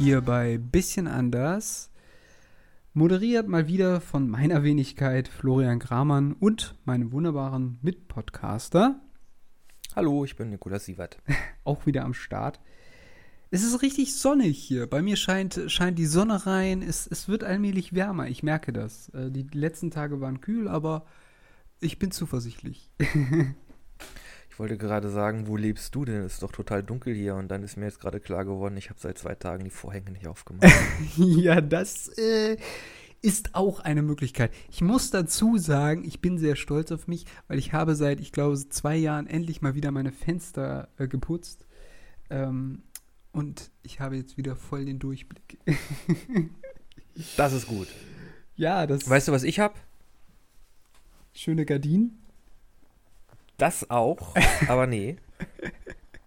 Hier bei Bisschen anders. Moderiert mal wieder von meiner Wenigkeit Florian Gramann und meinem wunderbaren Mitpodcaster. Hallo, ich bin Nikolaus Sievert. Auch wieder am Start. Es ist richtig sonnig hier. Bei mir scheint, scheint die Sonne rein. Es, es wird allmählich wärmer. Ich merke das. Äh, Die letzten Tage waren kühl, aber ich bin zuversichtlich. Ich wollte gerade sagen, wo lebst du denn? Es ist doch total dunkel hier und dann ist mir jetzt gerade klar geworden, ich habe seit zwei Tagen die Vorhänge nicht aufgemacht. ja, das äh, ist auch eine Möglichkeit. Ich muss dazu sagen, ich bin sehr stolz auf mich, weil ich habe seit, ich glaube, zwei Jahren endlich mal wieder meine Fenster äh, geputzt. Ähm, und ich habe jetzt wieder voll den Durchblick. Das ist gut. ja, das Weißt du, was ich habe? schöne Gardinen. Das auch, aber nee.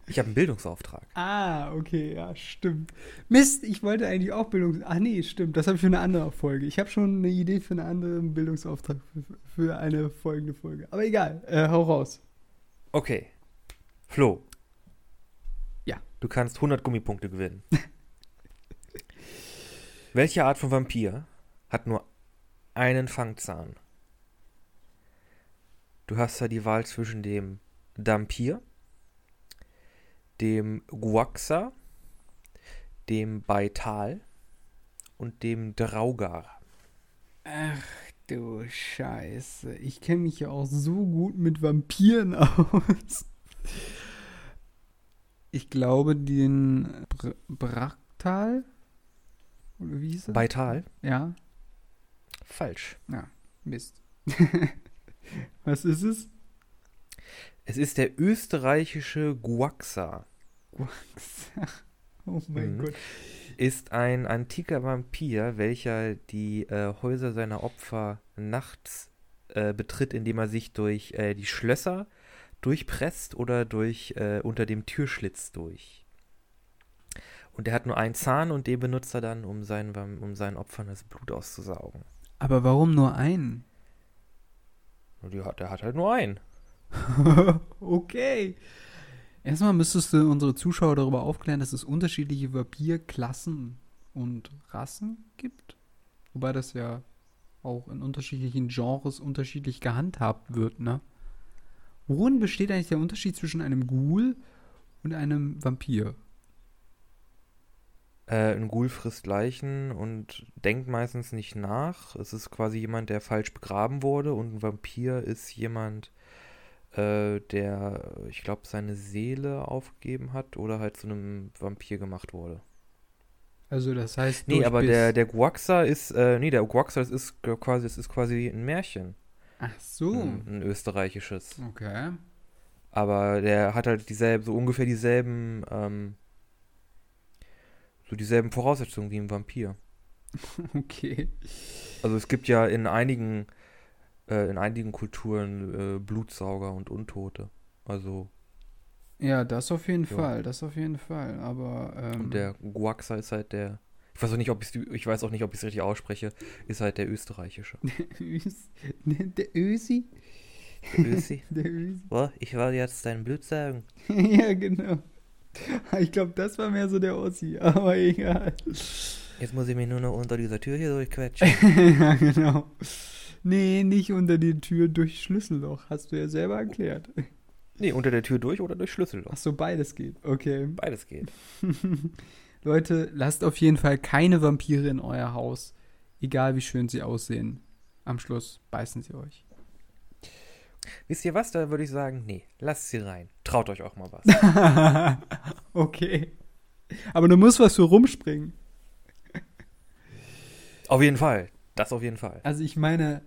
Ich habe einen Bildungsauftrag. Ah, okay, ja, stimmt. Mist, ich wollte eigentlich auch Bildungs... Ach nee, stimmt, das habe ich für eine andere Folge. Ich habe schon eine Idee für einen anderen Bildungsauftrag für, für eine folgende Folge. Aber egal, äh, hau raus. Okay. Flo. Ja. Du kannst 100 Gummipunkte gewinnen. Welche Art von Vampir hat nur einen Fangzahn? Du hast da die Wahl zwischen dem Dampir, dem Guaxa, dem Baital und dem Draugar. Ach du Scheiße. Ich kenne mich ja auch so gut mit Vampiren aus. Ich glaube, den Br Braktal? Oder wie hieß er? Baital? ja, Falsch. Mist. Was ist es? Es ist der österreichische Guaxa. oh mein Mhm. Gott. ist ein antiker Vampir, welcher die äh, Häuser seiner Opfer nachts äh, betritt, indem er sich durch äh, die Schlösser durchpresst oder durch äh, unter dem Türschlitz durch. Und er hat nur einen Zahn und den benutzt er dann, um seinen, um seinen Opfern das Blut auszusaugen. Aber warum nur einen? Hat, der hat halt nur einen. okay. Erstmal müsstest du unsere Zuschauer darüber aufklären, dass es unterschiedliche Vampirklassen und Rassen gibt. Wobei das ja auch in unterschiedlichen Genres unterschiedlich gehandhabt wird, ne? Worin besteht eigentlich der Unterschied zwischen einem Ghoul und einem Vampir? Äh, ein Ghoul frisst Leichen und denkt meistens nicht nach. Es ist quasi jemand, der falsch begraben wurde und ein Vampir ist jemand, äh, der, ich glaube, seine Seele aufgegeben hat oder halt zu einem Vampir gemacht wurde. Also das heißt, Nee, aber der, der Guaxa ist, äh, nee, der Guaxa, das ist quasi, das ist quasi ein Märchen. Ach so. Ein, ein österreichisches. Okay. Aber der hat halt dieselben, so ungefähr dieselben, ähm, so dieselben Voraussetzungen wie ein Vampir. Okay. Also es gibt ja in einigen, äh, in einigen Kulturen äh, Blutsauger und Untote. Also Ja, das auf jeden Ja. Fall, das auf jeden Fall. Aber ähm, und der Guaxa ist halt der. Ich weiß auch nicht, ob ich's, ich weiß auch nicht, ob ich es richtig ausspreche. Ist halt der österreichische. Ös- der Ösi? Der Ösi. Der Ösi. oh, ich werde jetzt dein Blut saugen. ja, genau. Ich glaube, das war mehr so der Ossi, aber egal. Jetzt muss ich mich nur noch unter dieser Tür hier durchquetschen. ja, genau. Nee, nicht unter die Tür durch Schlüsselloch, hast du ja selber erklärt. nee, unter der Tür durch oder durch Schlüsselloch. Ach so, beides geht. Okay. Beides geht. Leute, lasst auf jeden Fall keine Vampire in euer Haus, egal wie schön sie aussehen. Am Schluss beißen sie euch. Wisst ihr was? Da würde ich sagen, nee, lasst sie rein. Traut euch auch mal was. okay. Aber du musst was für rumspringen. auf jeden Fall. Das auf jeden Fall. Also ich meine,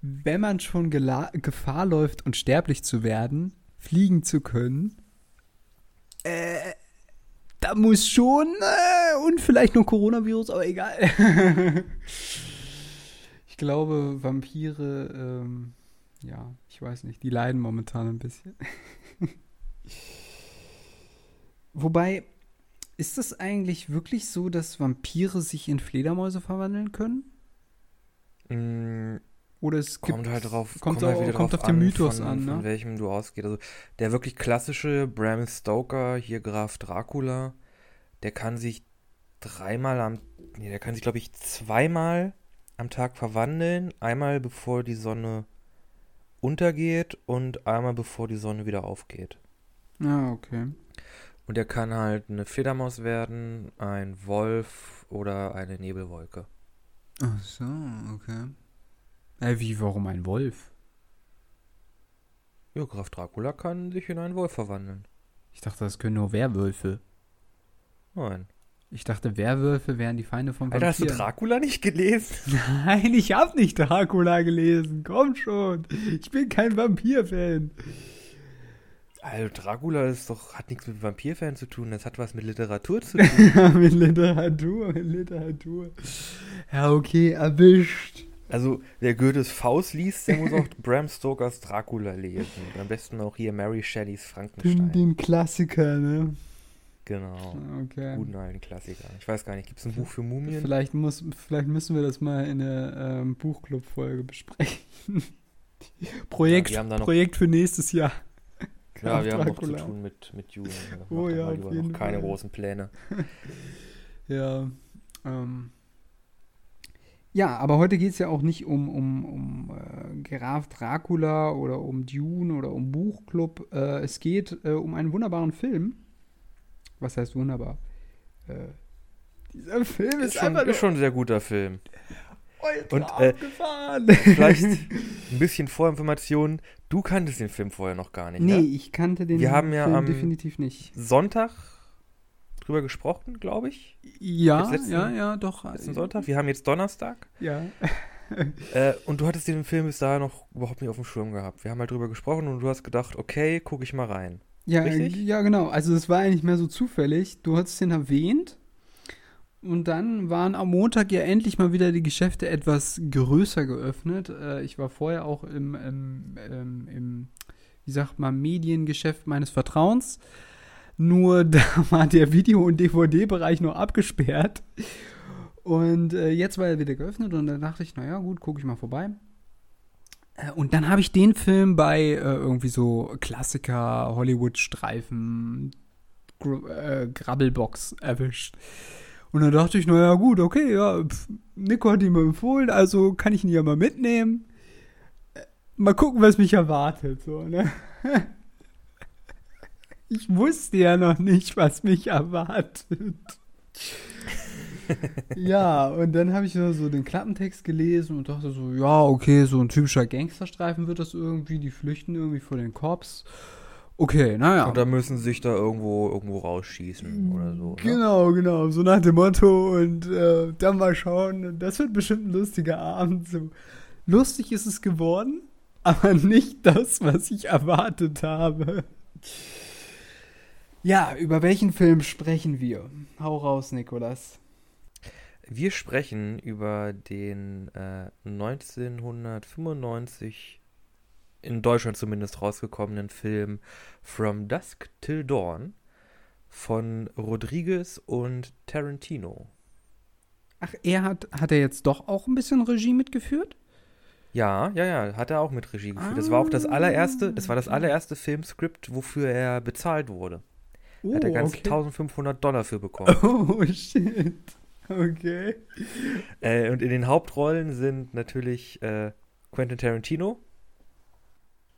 wenn man schon Gefahr läuft, unsterblich zu werden, fliegen zu können, äh, da muss schon, äh, und vielleicht noch Coronavirus, aber egal. ich glaube, Vampire, ähm, ja, ich weiß nicht, die leiden momentan ein bisschen. Wobei, ist es eigentlich wirklich so, dass Vampire sich in Fledermäuse verwandeln können? Mm, Oder es gibt, kommt halt drauf, kommt halt au- wieder kommt drauf auf den an, Mythos von, an, ne? Von welchem du ausgehst. Also der wirklich klassische Bram Stoker, hier Graf Dracula, der kann sich dreimal am, nee, der kann sich, glaube ich, zweimal am Tag verwandeln. Einmal bevor die Sonne untergeht und einmal bevor die Sonne wieder aufgeht. Ah, okay. Und er kann halt eine Fledermaus werden, ein Wolf oder eine Nebelwolke. Ach so, okay. Äh, wie, warum ein Wolf? Ja, Graf Dracula kann sich in einen Wolf verwandeln. Ich dachte, das können nur Werwölfe. Nein. Ich dachte, Werwölfe wären die Feinde vom Alter, Vampir. hast du Dracula nicht gelesen? Nein, ich hab nicht Dracula gelesen. Komm schon. Ich bin kein Vampir-Fan. Also Dracula ist doch, hat nichts mit Vampirfan zu tun, das hat was mit Literatur zu tun. mit Literatur, mit Literatur. Ja, okay, erwischt. Also, wer Goethes Faust liest, der muss auch Bram Stokers Dracula lesen. Und am besten auch hier Mary Shelleys Den, Frankenstein. den Klassiker, ne? Genau. Okay. Guten alten Klassiker. Ich weiß gar nicht, gibt es ein Buch für Mumien? Vielleicht, muss, vielleicht müssen wir das mal in der ähm, Buchclub-Folge besprechen. Projekt, Ja, noch- Projekt für nächstes Jahr. Ja, wir haben noch zu tun mit, mit macht Oh ja, auf jeden noch keine Fall. großen Pläne. Ja, ähm. Ja, aber heute geht es ja auch nicht um, um, um äh, Graf Dracula oder um Dune oder um Buchclub. Äh, es geht äh, um einen wunderbaren Film. Was heißt wunderbar? Äh, dieser Film ist, Ist schon, einfach ist schon ein sehr guter Film. ultra und, äh, abgefahren. Vielleicht ein bisschen Vorinformation. Du kanntest den Film vorher noch gar nicht, nee, ne? ich kannte den Wir haben ja Film am- definitiv nicht. Sonntag drüber gesprochen, glaube ich. Ja, letzten- ja, ja, doch. Letzten Sonntag. Wir haben jetzt Donnerstag. Ja. Äh, und du hattest den Film bis dahin noch überhaupt nicht auf dem Schirm gehabt. Wir haben halt drüber gesprochen und du hast gedacht, okay, gucke ich mal rein. Ja, Richtig? ja, genau. Also es war eigentlich mehr so zufällig. Du hattest den erwähnt und dann waren am Montag ja endlich mal wieder die Geschäfte etwas größer geöffnet. Äh, ich war vorher auch im, im, ähm, im, wie sagt man, Mediengeschäft meines Vertrauens. Nur da war der Video- und DVD-Bereich nur abgesperrt. Und äh, jetzt war er wieder geöffnet und dann dachte ich, naja, gut, gucke ich mal vorbei. Äh, Und dann habe ich den Film bei äh, irgendwie so Klassiker, Hollywood-Streifen, Gr äh, Grabbelbox erwischt. Und dann dachte ich, naja, gut, okay, ja, pf, Nico hat ihn mir empfohlen, also kann ich ihn ja mal mitnehmen. Äh, Mal gucken, was mich erwartet, so, ne? Ich wusste ja noch nicht, was mich erwartet. ja, und dann habe ich so so den Klappentext gelesen und dachte so, ja, okay, so ein typischer Gangsterstreifen wird das irgendwie, die flüchten irgendwie vor den Cops. Okay, naja. Und da müssen sie sich da irgendwo, irgendwo rausschießen oder so. Ne? Genau, genau, so nach dem Motto und äh, dann mal schauen, das wird bestimmt ein lustiger Abend. So. Lustig ist es geworden, aber nicht das, was ich erwartet habe. Ja, über welchen Film sprechen wir? Hau raus, Nikolas. Wir sprechen über den äh, 1995 in Deutschland zumindest rausgekommenen Film From Dusk Till Dawn von Rodriguez und Tarantino. Ach, er hat, hat er jetzt doch auch ein bisschen Regie mitgeführt? Ja, ja, ja, hat er auch mit Regie geführt. Das war auch das allererste, das war das allererste Filmskript, wofür er bezahlt wurde. Oh, hat er ganz 1500 Dollar für bekommen. Oh, shit. Okay. äh, und in den Hauptrollen sind natürlich äh, Quentin Tarantino.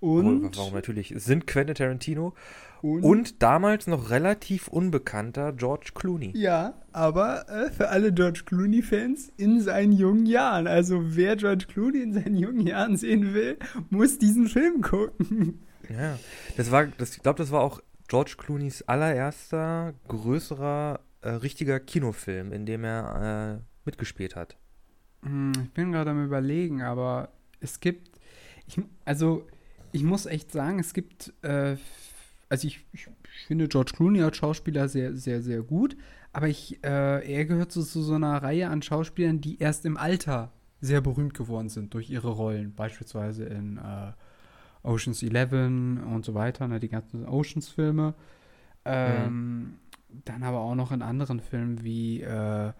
Und, Obwohl, warum natürlich? Sind Quentin Tarantino und, und damals noch relativ unbekannter George Clooney. Ja, aber äh, für alle George Clooney-Fans in seinen jungen Jahren. Also wer George Clooney in seinen jungen Jahren sehen will, muss diesen Film gucken. Ja, das war, das, ich glaube, das war auch George Clooneys allererster größerer äh, richtiger Kinofilm, in dem er äh, mitgespielt hat. Hm, Ich bin gerade am überlegen, aber es gibt, ich, also ich muss echt sagen, es gibt, äh, also ich, ich finde George Clooney als Schauspieler sehr, sehr, sehr gut, aber ich, äh, er gehört so zu so einer Reihe an Schauspielern, die erst im Alter sehr berühmt geworden sind durch ihre Rollen, beispielsweise in äh, Oceans 11 und so weiter, ne, die ganzen Oceans-Filme. Ähm, Dann aber auch noch in anderen Filmen wie äh,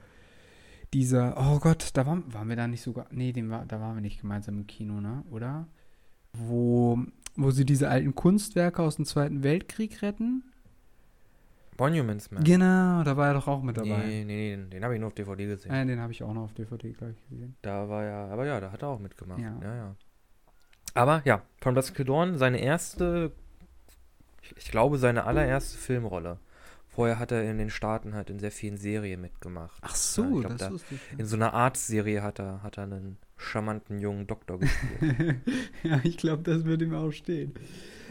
dieser, oh Gott, da waren, waren wir da nicht sogar, nee, den war, da waren wir nicht gemeinsam im Kino, ne, oder? Wo, wo sie diese alten Kunstwerke aus dem Zweiten Weltkrieg retten. Monuments Man. Genau, da war er doch auch mit dabei. Nee, nee, den, den habe ich nur auf DVD gesehen. Äh, den habe ich auch noch auf DVD gleich gesehen. Da war ja, aber ja, da hat er auch mitgemacht. Ja. Ja, ja. Aber ja, From Dusk Dawn, seine erste, ich glaube, seine allererste Filmrolle. Vorher hat er in den Staaten halt in sehr vielen Serien mitgemacht. Ach so, Ja, ich glaub, das da- wusste ich. In so einer Arztserie hat er, hat er einen charmanten jungen Doktor gespielt. ja, ich glaube, das wird ihm auch stehen.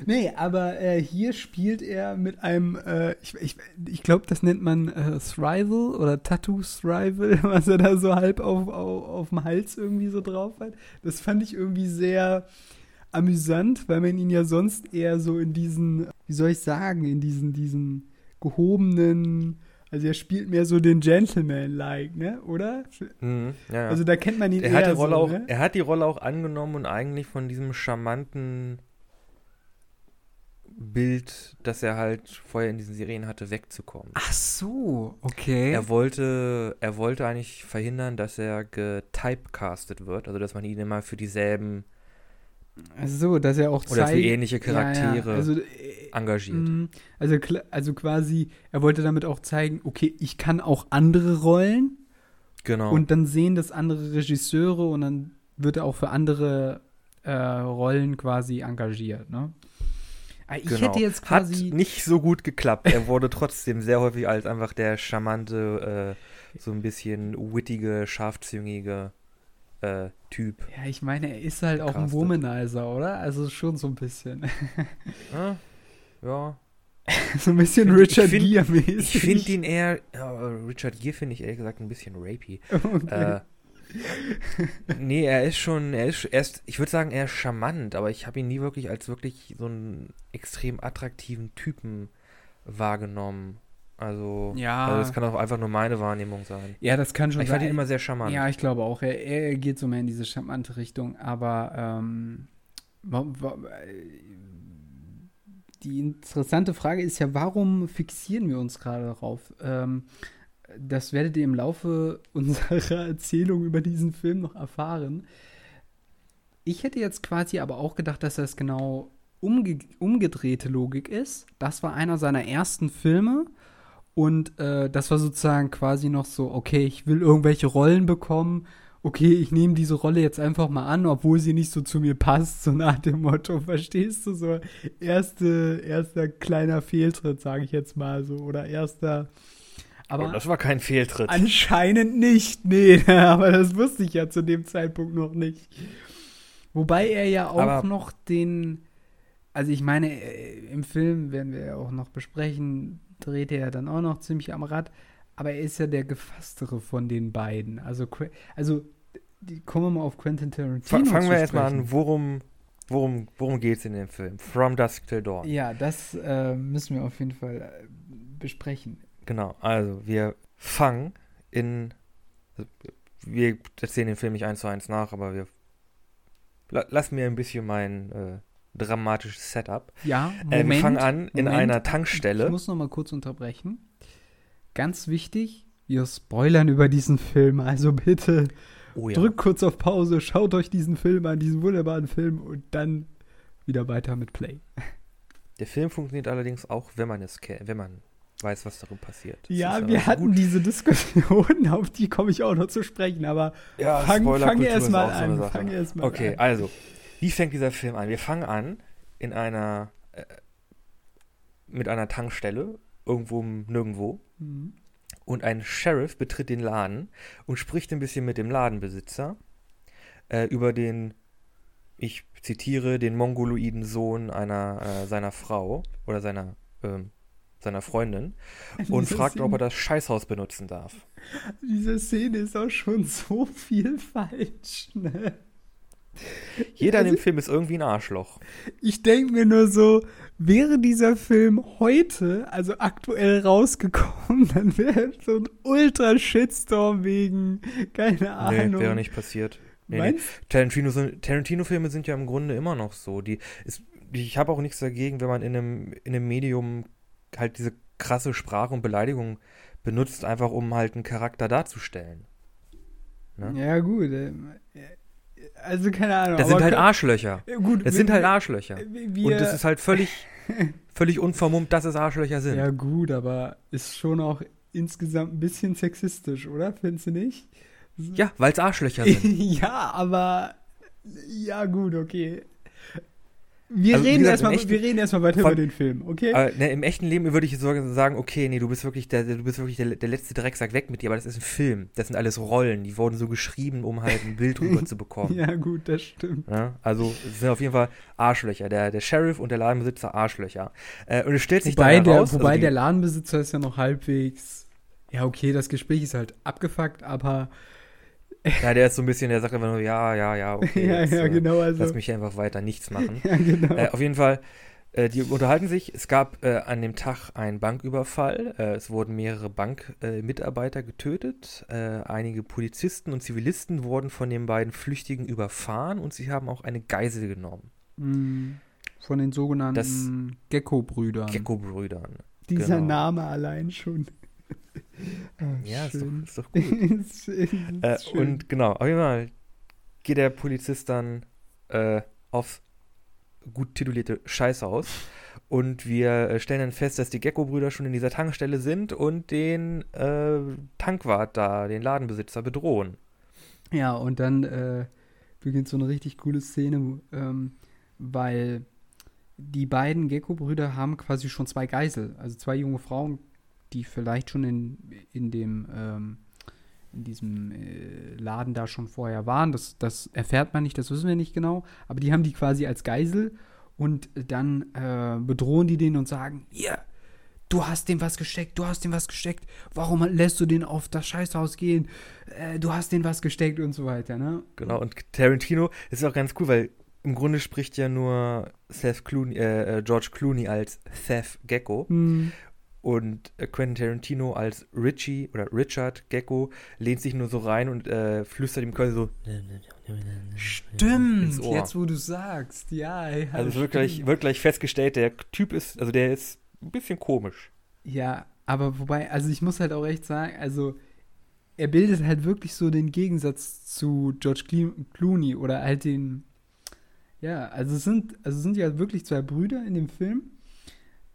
Nee, aber äh, hier spielt er mit einem, äh, ich, ich, ich glaube, das nennt man äh, Thrival oder Tattoo Thrival, was er da so halb auf, auf, auf dem Hals irgendwie so drauf hat. Das fand ich irgendwie sehr amüsant, weil man ihn ja sonst eher so in diesen, wie soll ich sagen, in diesen, diesen gehobenen, also er spielt mehr so den Gentleman-like, ne, oder? mhm, ja, ja. Also da kennt man ihn er, eher hat die Rolle so, auch, ne? er hat die Rolle auch angenommen und eigentlich von diesem charmanten Bild, das er halt vorher in diesen Serien hatte, wegzukommen. Ach so, okay. Er wollte, er wollte eigentlich verhindern, dass er getypecastet wird, also dass man ihn immer für dieselben so, dass er auch oder für zeigt- ähnliche Charaktere Ja, ja. Also, engagiert. mh, also, also quasi, er wollte damit auch zeigen, okay, ich kann auch andere Rollen Genau. und dann sehen das andere Regisseure und dann wird er auch für andere äh, Rollen quasi engagiert, ne? Ah, Ich genau. hätte jetzt quasi. Hat nicht so gut geklappt. Er wurde trotzdem sehr häufig als einfach der charmante, äh, so ein bisschen wittige, scharfzüngige äh, Typ. ja, ich meine, er ist halt auch ein. Womanizer, oder? Also schon so ein bisschen. Ja, ja. so ein bisschen Ich Richard find- Gere-mäßig. Ich finde ihn eher, ja, Richard Gere finde ich ehrlich gesagt ein bisschen rapey. Okay. Äh, nee, er ist schon, er ist, er ist ich würde sagen, er ist charmant, aber ich habe ihn nie wirklich als wirklich so einen extrem attraktiven Typen wahrgenommen. Also, Ja. also das kann auch einfach nur meine Wahrnehmung sein. ja, das kann schon Ich fand sein. ihn immer sehr charmant. Ja, ich glaube auch. Er, er geht so mehr in diese charmante Richtung, aber ähm, die interessante Frage ist ja, warum fixieren wir uns gerade darauf? Ähm, das werdet ihr im Laufe unserer Erzählung über diesen Film noch erfahren. Ich hätte jetzt quasi aber auch gedacht, dass das genau umge umgedrehte Logik ist. Das war einer seiner ersten Filme und äh, das war sozusagen quasi noch so, okay, ich will irgendwelche Rollen bekommen. Okay, ich nehme diese Rolle jetzt einfach mal an, obwohl sie nicht so zu mir passt, so nach dem Motto, verstehst du? So erste, erster kleiner Fehltritt, sage ich jetzt mal so, oder erster. Aber Oh, das war kein Fehltritt. Anscheinend nicht, nee, aber das wusste ich ja zu dem Zeitpunkt noch nicht. Wobei er ja auch Aber- noch den, also ich meine, äh, im Film werden wir ja auch noch besprechen, dreht er ja dann auch noch ziemlich am Rad, aber er ist ja der gefasstere von den beiden. Also, also die, kommen wir mal auf Quentin Tarantino. Fa- Fangen wir erstmal an, worum, worum, worum geht es in dem Film? From Dusk Till Dawn. Ja, das äh, müssen wir auf jeden Fall äh, besprechen. Genau, also wir fangen in. Wir erzählen den Film nicht eins zu eins nach, aber wir. La, lass mir ein bisschen mein äh, dramatisches Setup. Ja, Äh, Moment. wir fangen an in Moment. einer Ich Tankstelle. muss noch mal kurz unterbrechen. Ganz wichtig, wir spoilern über diesen Film, also bitte Oh ja. drückt kurz auf Pause, schaut euch diesen Film an, diesen wunderbaren Film und dann wieder weiter mit Play. Der Film funktioniert allerdings auch, wenn man es kennt, wenn man weiß, was darin passiert. Das Ja, wir hatten diese Diskussion, auf die komme ich auch noch zu sprechen, aber Ja, fang, fang erst mal so an, Sache. fang erst mal Okay, an. also, wie fängt dieser Film an? Wir fangen an in einer äh, mit einer Tankstelle irgendwo nirgendwo Mhm. Und ein Sheriff betritt den Laden und spricht ein bisschen mit dem Ladenbesitzer äh, über den, ich zitiere, den mongoloiden Sohn einer äh, seiner Frau oder seiner ähm, seiner Freundin und Diese fragt, ob Szene- er das Scheißhaus benutzen darf. Diese Szene ist auch schon so viel falsch, ne? Jeder in Also- dem Film ist irgendwie ein Arschloch. Ich denke mir nur so, wäre dieser Film heute, also aktuell rausgekommen, dann wäre so ein Ultra-Shitstorm wegen, keine Nee, Ahnung. wäre nicht passiert. Nee, nee. Meinst Tarantino sind- Tarantino-Filme sind ja im Grunde immer noch so. Die ist, ich habe auch nichts dagegen, wenn man in einem, in einem Medium halt diese krasse Sprache und Beleidigung benutzt, einfach um halt einen Charakter darzustellen. Ne? Ja, gut. Also, keine Ahnung. Das sind halt Arschlöcher. Gut, Das wir- sind halt Arschlöcher. Wir, Und das ist halt völlig, völlig unvermummt, dass es Arschlöcher sind. Ja, gut, aber ist schon auch insgesamt ein bisschen sexistisch, oder? Findest du nicht? Ja, weil es Arschlöcher sind. ja, aber. Ja, gut, okay. Wir, Also, reden gesagt, erstmal, echten- wir reden erstmal weiter Von- über den Film, okay? Aber, ne, Im echten Leben würde ich so sagen, okay, nee, du bist wirklich der, du bist wirklich der, der letzte Drecksack weg mit dir, aber das ist ein Film. Das sind alles Rollen, die wurden so geschrieben, um halt ein Bild drüber zu bekommen. ja, gut, das stimmt. Ja, also es sind auf jeden Fall Arschlöcher. Der, der Sheriff und der Ladenbesitzer Arschlöcher. Äh, und es stellt sich Wobei, dann der, heraus, wobei also die, der Ladenbesitzer ist ja noch halbwegs. Ja, okay, das Gespräch ist halt abgefuckt, aber. Ja, der ist so ein bisschen, der sagt einfach nur, ja, ja, ja, okay. ja, jetzt, ja, äh, genau. Also, Lass mich einfach weiter nichts machen. ja, genau. Äh, auf jeden Fall, äh, die unterhalten sich. Es gab äh, an dem Tag einen Banküberfall. Äh, es wurden mehrere Bankmitarbeiter äh, getötet. Einige Polizisten und Zivilisten wurden von den beiden Flüchtigen überfahren und sie haben auch eine Geisel genommen. Mm, Von den sogenannten Gecko-Brüdern. Gecko-Brüdern. Dieser genau. Name allein schon. Ah, Ja, ist doch, ist doch gut. Ist- ist Äh, und genau, auf jeden Fall geht der Polizist dann äh, aufs gut titulierte Scheißhaus. Und wir äh, stellen dann fest, dass die Gecko-Brüder schon in dieser Tankstelle sind und den äh, Tankwart da, den Ladenbesitzer, bedrohen. Ja, und dann äh, beginnt so eine richtig coole Szene, ähm, weil die beiden Gecko-Brüder haben quasi schon zwei Geisel, also zwei junge Frauen, die vielleicht schon in, in dem ähm, in diesem äh, Laden da schon vorher waren. Das, das erfährt man nicht, das wissen wir nicht genau. Aber die haben die quasi als Geisel und dann äh, bedrohen die den und sagen, hier, du hast dem was gesteckt, du hast dem was gesteckt, warum lässt du den auf das Scheißhaus gehen? Äh, du hast den was gesteckt und so weiter, ne? Genau, und Tarantino ist auch ganz cool, weil im Grunde spricht ja nur Seth Clooney, äh, äh, George Clooney als Seth Gecko. Hm, Und äh, Quentin Tarantino als Richie oder Richard Gecko lehnt sich nur so rein und äh, flüstert ihm quasi so. Stimmt, jetzt wo du sagst, ja. ja Also es wird gleich, wird gleich festgestellt, der Typ ist, also der ist ein bisschen komisch. Ja, aber wobei, also ich muss halt auch echt sagen, also er bildet halt wirklich so den Gegensatz zu George Clooney oder halt den, ja, also es sind, also es sind ja wirklich zwei Brüder in dem Film,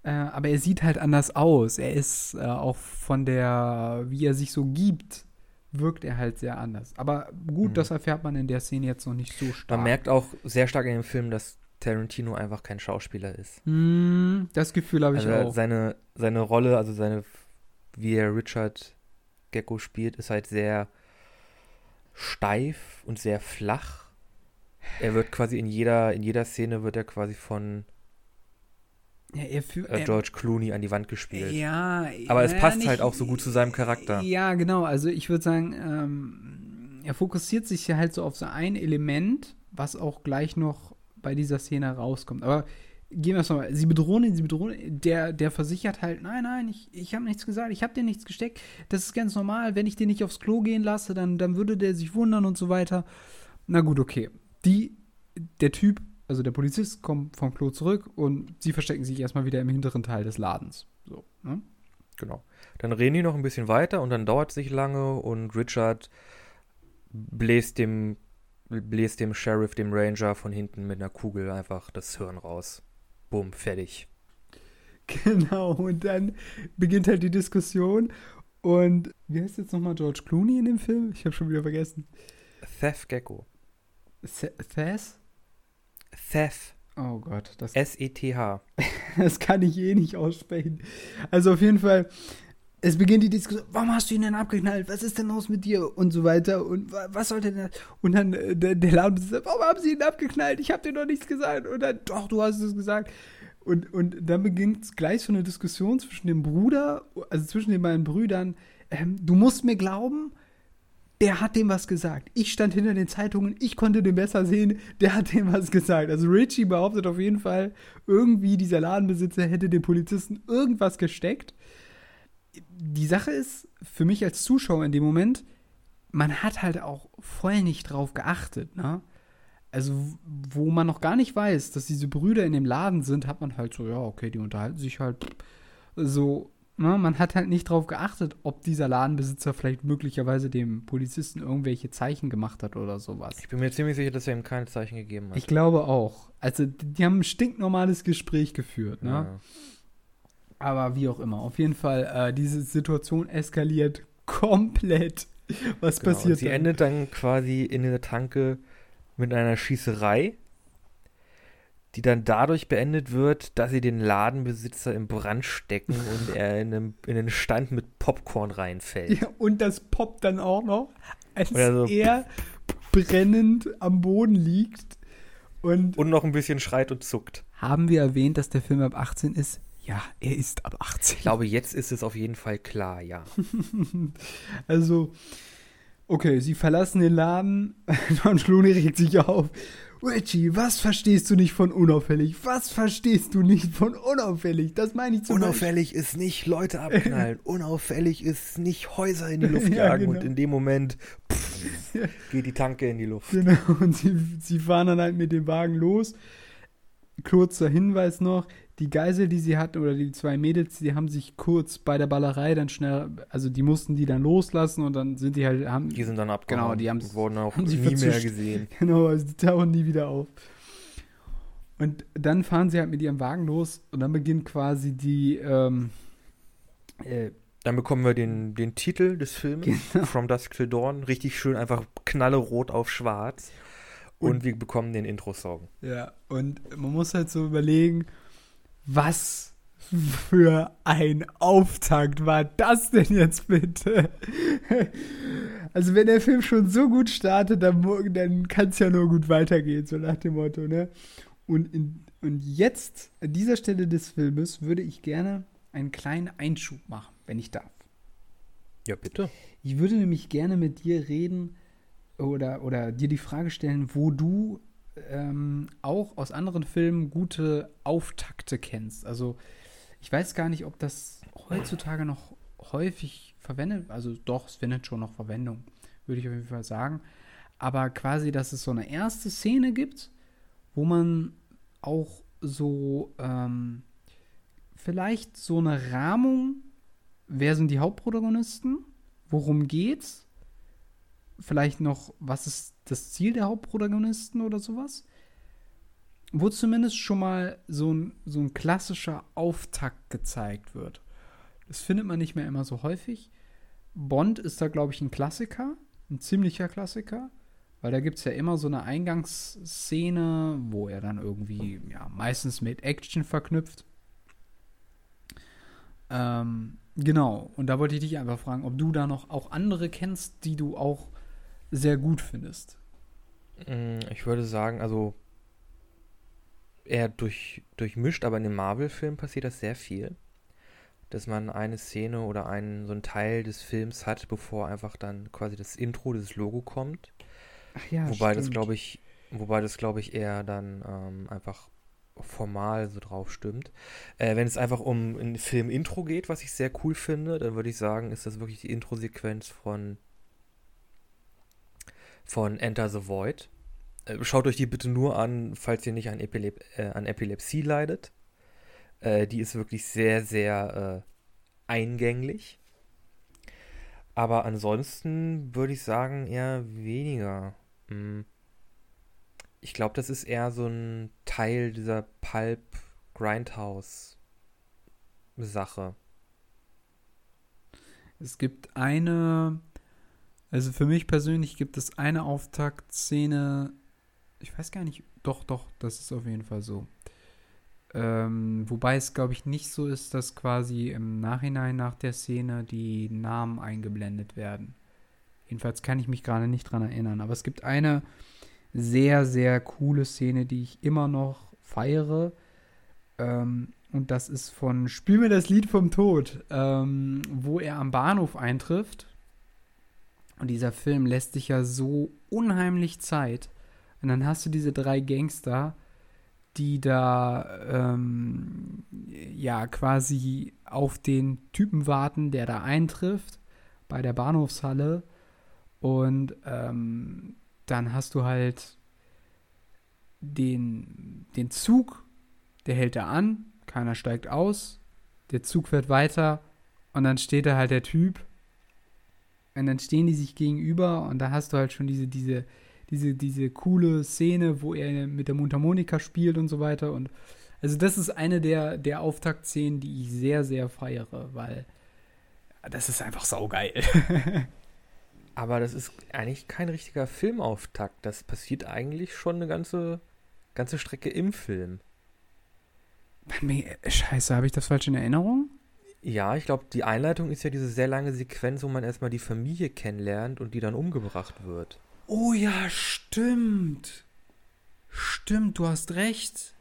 äh, aber er sieht halt anders aus. Er ist äh, auch von der, wie er sich so gibt, wirkt er halt sehr anders. Aber gut, Mhm. das erfährt man in der Szene jetzt noch nicht so stark. Man merkt auch sehr stark in dem Film, dass Tarantino einfach kein Schauspieler ist. Hm, das Gefühl habe ich Also auch. seine, seine Rolle, also seine, wie er Richard Gecko spielt, ist halt sehr steif und sehr flach. Er wird quasi in jeder, in jeder Szene wird er quasi von Ja, er fühlt, äh, George Clooney an die Wand gespielt. Ja, Aber es passt nicht- halt auch so gut zu seinem Charakter. Ja, genau. Also ich würde sagen, ähm, er fokussiert sich ja halt so auf so ein Element, was auch gleich noch bei dieser Szene rauskommt. Aber gehen wir es mal. Sie bedrohen ihn, sie bedrohen ihn. Der, der versichert halt, nein, nein, ich, ich habe nichts gesagt, ich habe dir nichts gesteckt. Das ist ganz normal. Wenn ich den nicht aufs Klo gehen lasse, dann, dann würde der sich wundern und so weiter. Na gut, okay. Die, der Typ, also der Polizist, kommt vom Klo zurück und sie verstecken sich erstmal wieder im hinteren Teil des Ladens. So, ne? Genau. Dann reden die noch ein bisschen weiter und dann dauert es sich lange und Richard bläst dem, bläst dem Sheriff, dem Ranger von hinten mit einer Kugel einfach das Hirn raus. Bumm, fertig. Genau, und dann beginnt halt die Diskussion. Und wie heißt jetzt nochmal George Clooney in dem Film? Ich habe schon wieder vergessen. Seth Gecko. Se- Thess? Seth. Oh Gott, das, S-E-T-H. das kann ich eh nicht aussprechen. Also auf jeden Fall, es beginnt die Diskussion, warum hast du ihn denn abgeknallt? Was ist denn los mit dir? Und so weiter. Und wa- was sollte denn das? Und dann äh, der, der Ladenbesitzer, warum haben sie ihn abgeknallt? Ich habe dir doch nichts gesagt. Und dann, doch, du hast es gesagt. Und, und dann beginnt gleich so eine Diskussion zwischen dem Bruder, also zwischen den beiden Brüdern. Ähm, du musst mir glauben, der hat dem was gesagt. Ich stand hinter den Zeitungen, ich konnte den besser sehen, der hat dem was gesagt. Also Richie behauptet auf jeden Fall, irgendwie dieser Ladenbesitzer hätte dem Polizisten irgendwas gesteckt. Die Sache ist, für mich als Zuschauer in dem Moment, man hat halt auch voll nicht drauf geachtet, ne? Also, wo man noch gar nicht weiß, dass diese Brüder in dem Laden sind, hat man halt so, ja, okay, die unterhalten sich halt so. Ne, man hat halt nicht drauf geachtet, ob dieser Ladenbesitzer vielleicht möglicherweise dem Polizisten irgendwelche Zeichen gemacht hat oder sowas. Ich bin mir ziemlich sicher, dass er ihm keine Zeichen gegeben hat. Ich glaube auch. Also, die, haben ein stinknormales Gespräch geführt, ne? Ja. Aber wie auch immer. Auf jeden Fall, äh, diese Situation eskaliert komplett. Was Genau, passiert sie dann? endet dann quasi in der Tanke mit einer Schießerei, die dann dadurch beendet wird, dass sie den Ladenbesitzer im Brand stecken und er in, einem, in einen Stand mit Popcorn reinfällt. Ja, und das poppt dann auch noch, als so. er brennend am Boden liegt. Und Und noch ein bisschen schreit und zuckt. haben wir erwähnt, dass der Film ab 18 ist? Ja, er ist ab 18. Ich glaube, jetzt ist es auf jeden Fall klar, ja. Also, okay, sie verlassen den Laden. Don Schloni regt sich auf. Richie, was verstehst du nicht von unauffällig? Was verstehst du nicht von unauffällig? Das meine ich zum Unauffällig ist nicht Leute abknallen. Unauffällig ist nicht Häuser in die Luft Ja, jagen. genau. Und in dem Moment pff, geht die Tanke in die Luft. Genau, und sie, sie fahren dann halt mit dem Wagen los. Kurzer Hinweis noch, die Geisel, die sie hatten, oder die zwei Mädels, die haben sich kurz bei der Ballerei dann schnell, also die mussten die dann loslassen und dann sind die halt, haben, Die sind dann abgehauen. Genau, die haben's- und wurden auch haben nie mehr verzischt. gesehen. genau, also die tauchen nie wieder auf. Und dann fahren sie halt mit ihrem Wagen los und dann beginnt quasi die, ähm, äh, Dann bekommen wir den, den Titel des Films, Genau. From Dusk Till Dawn, richtig schön einfach knallerot auf schwarz. Und, Und- wir bekommen den Intro-Song. Ja, und man muss halt so überlegen, was für ein Auftakt war das denn jetzt bitte? Also wenn der Film schon so gut startet, dann, dann kann es ja nur gut weitergehen, so nach dem Motto, ne? Und, in, und jetzt, an dieser Stelle des Filmes, würde ich gerne einen kleinen Einschub machen, wenn ich darf. Ja, bitte. Ich würde nämlich gerne mit dir reden oder, oder dir die Frage stellen, wo du ähm, auch aus anderen Filmen gute Auftakte kennst. Also ich weiß gar nicht, ob das heutzutage noch häufig verwendet, also doch, es findet schon noch Verwendung, würde ich auf jeden Fall sagen. Aber quasi, dass es so eine erste Szene gibt, wo man auch so ähm, vielleicht so eine Rahmung, wer sind die Hauptprotagonisten, worum geht's, vielleicht noch, was ist das Ziel der Hauptprotagonisten oder sowas, wo zumindest schon mal so ein, so ein klassischer Auftakt gezeigt wird. Das findet man nicht mehr immer so häufig. Bond ist da, glaube ich, ein Klassiker, ein ziemlicher Klassiker, weil da gibt es ja immer so eine Eingangsszene, wo er dann irgendwie, ja, meistens mit Action verknüpft. Ähm, genau, und da wollte ich dich einfach fragen, ob du da noch auch andere kennst, die du auch sehr gut findest. Mm, Ich würde sagen, also eher durch, durchmischt, aber in den Marvel-Filmen passiert das sehr viel. Dass man eine Szene oder einen, so einen Teil des Films hat, bevor einfach dann quasi das Intro, dieses Logo kommt. Ach ja, wobei das, glaube ich, wobei das, glaube ich, eher dann ähm, einfach formal so drauf stimmt. Äh, wenn es einfach um ein Film-Intro geht, was ich sehr cool finde, dann würde ich sagen, ist das wirklich die Intro-Sequenz von, von Enter the Void. Äh, schaut euch die bitte nur an, falls ihr nicht an, Epilep äh, an Epilepsie leidet. Äh, die ist wirklich sehr, sehr äh, eingänglich. Aber ansonsten würde ich sagen, eher weniger. Hm. Ich glaube, das ist eher so ein Teil dieser Pulp Grindhouse Sache. Es gibt eine, also für mich persönlich gibt es eine Auftaktszene, ich weiß gar nicht, doch, doch, das ist auf jeden Fall so. Ähm, wobei es, glaube ich, nicht so ist, dass quasi im Nachhinein nach der Szene die Namen eingeblendet werden. Jedenfalls kann ich mich gerade nicht dran erinnern. Aber es gibt eine sehr, sehr coole Szene, die ich immer noch feiere. Ähm, und das ist von Spiel mir das Lied vom Tod, ähm, wo er am Bahnhof eintrifft. Und dieser Film lässt sich ja so unheimlich Zeit. Und dann hast du diese drei Gangster, die da ähm, ja quasi auf den Typen warten, der da eintrifft bei der Bahnhofshalle. Und ähm, dann hast du halt den, den Zug, der hält da an, keiner steigt aus, der Zug fährt weiter Und dann steht da halt der Typ. Und dann stehen die sich gegenüber und da hast du halt schon diese, diese, diese, diese coole Szene, wo er mit der Mundharmonika spielt und so weiter. Und also das ist eine der, der Auftaktszenen, die ich sehr, sehr feiere, weil das ist einfach saugeil. Aber das ist eigentlich kein richtiger Filmauftakt. Das passiert eigentlich schon eine ganze, ganze Strecke im Film. Scheiße, habe ich das falsch in Erinnerung? Ja, ich glaube, die Einleitung ist ja diese sehr lange Sequenz, wo man erstmal die Familie kennenlernt und die dann umgebracht wird. Oh ja, stimmt. Stimmt, du hast recht.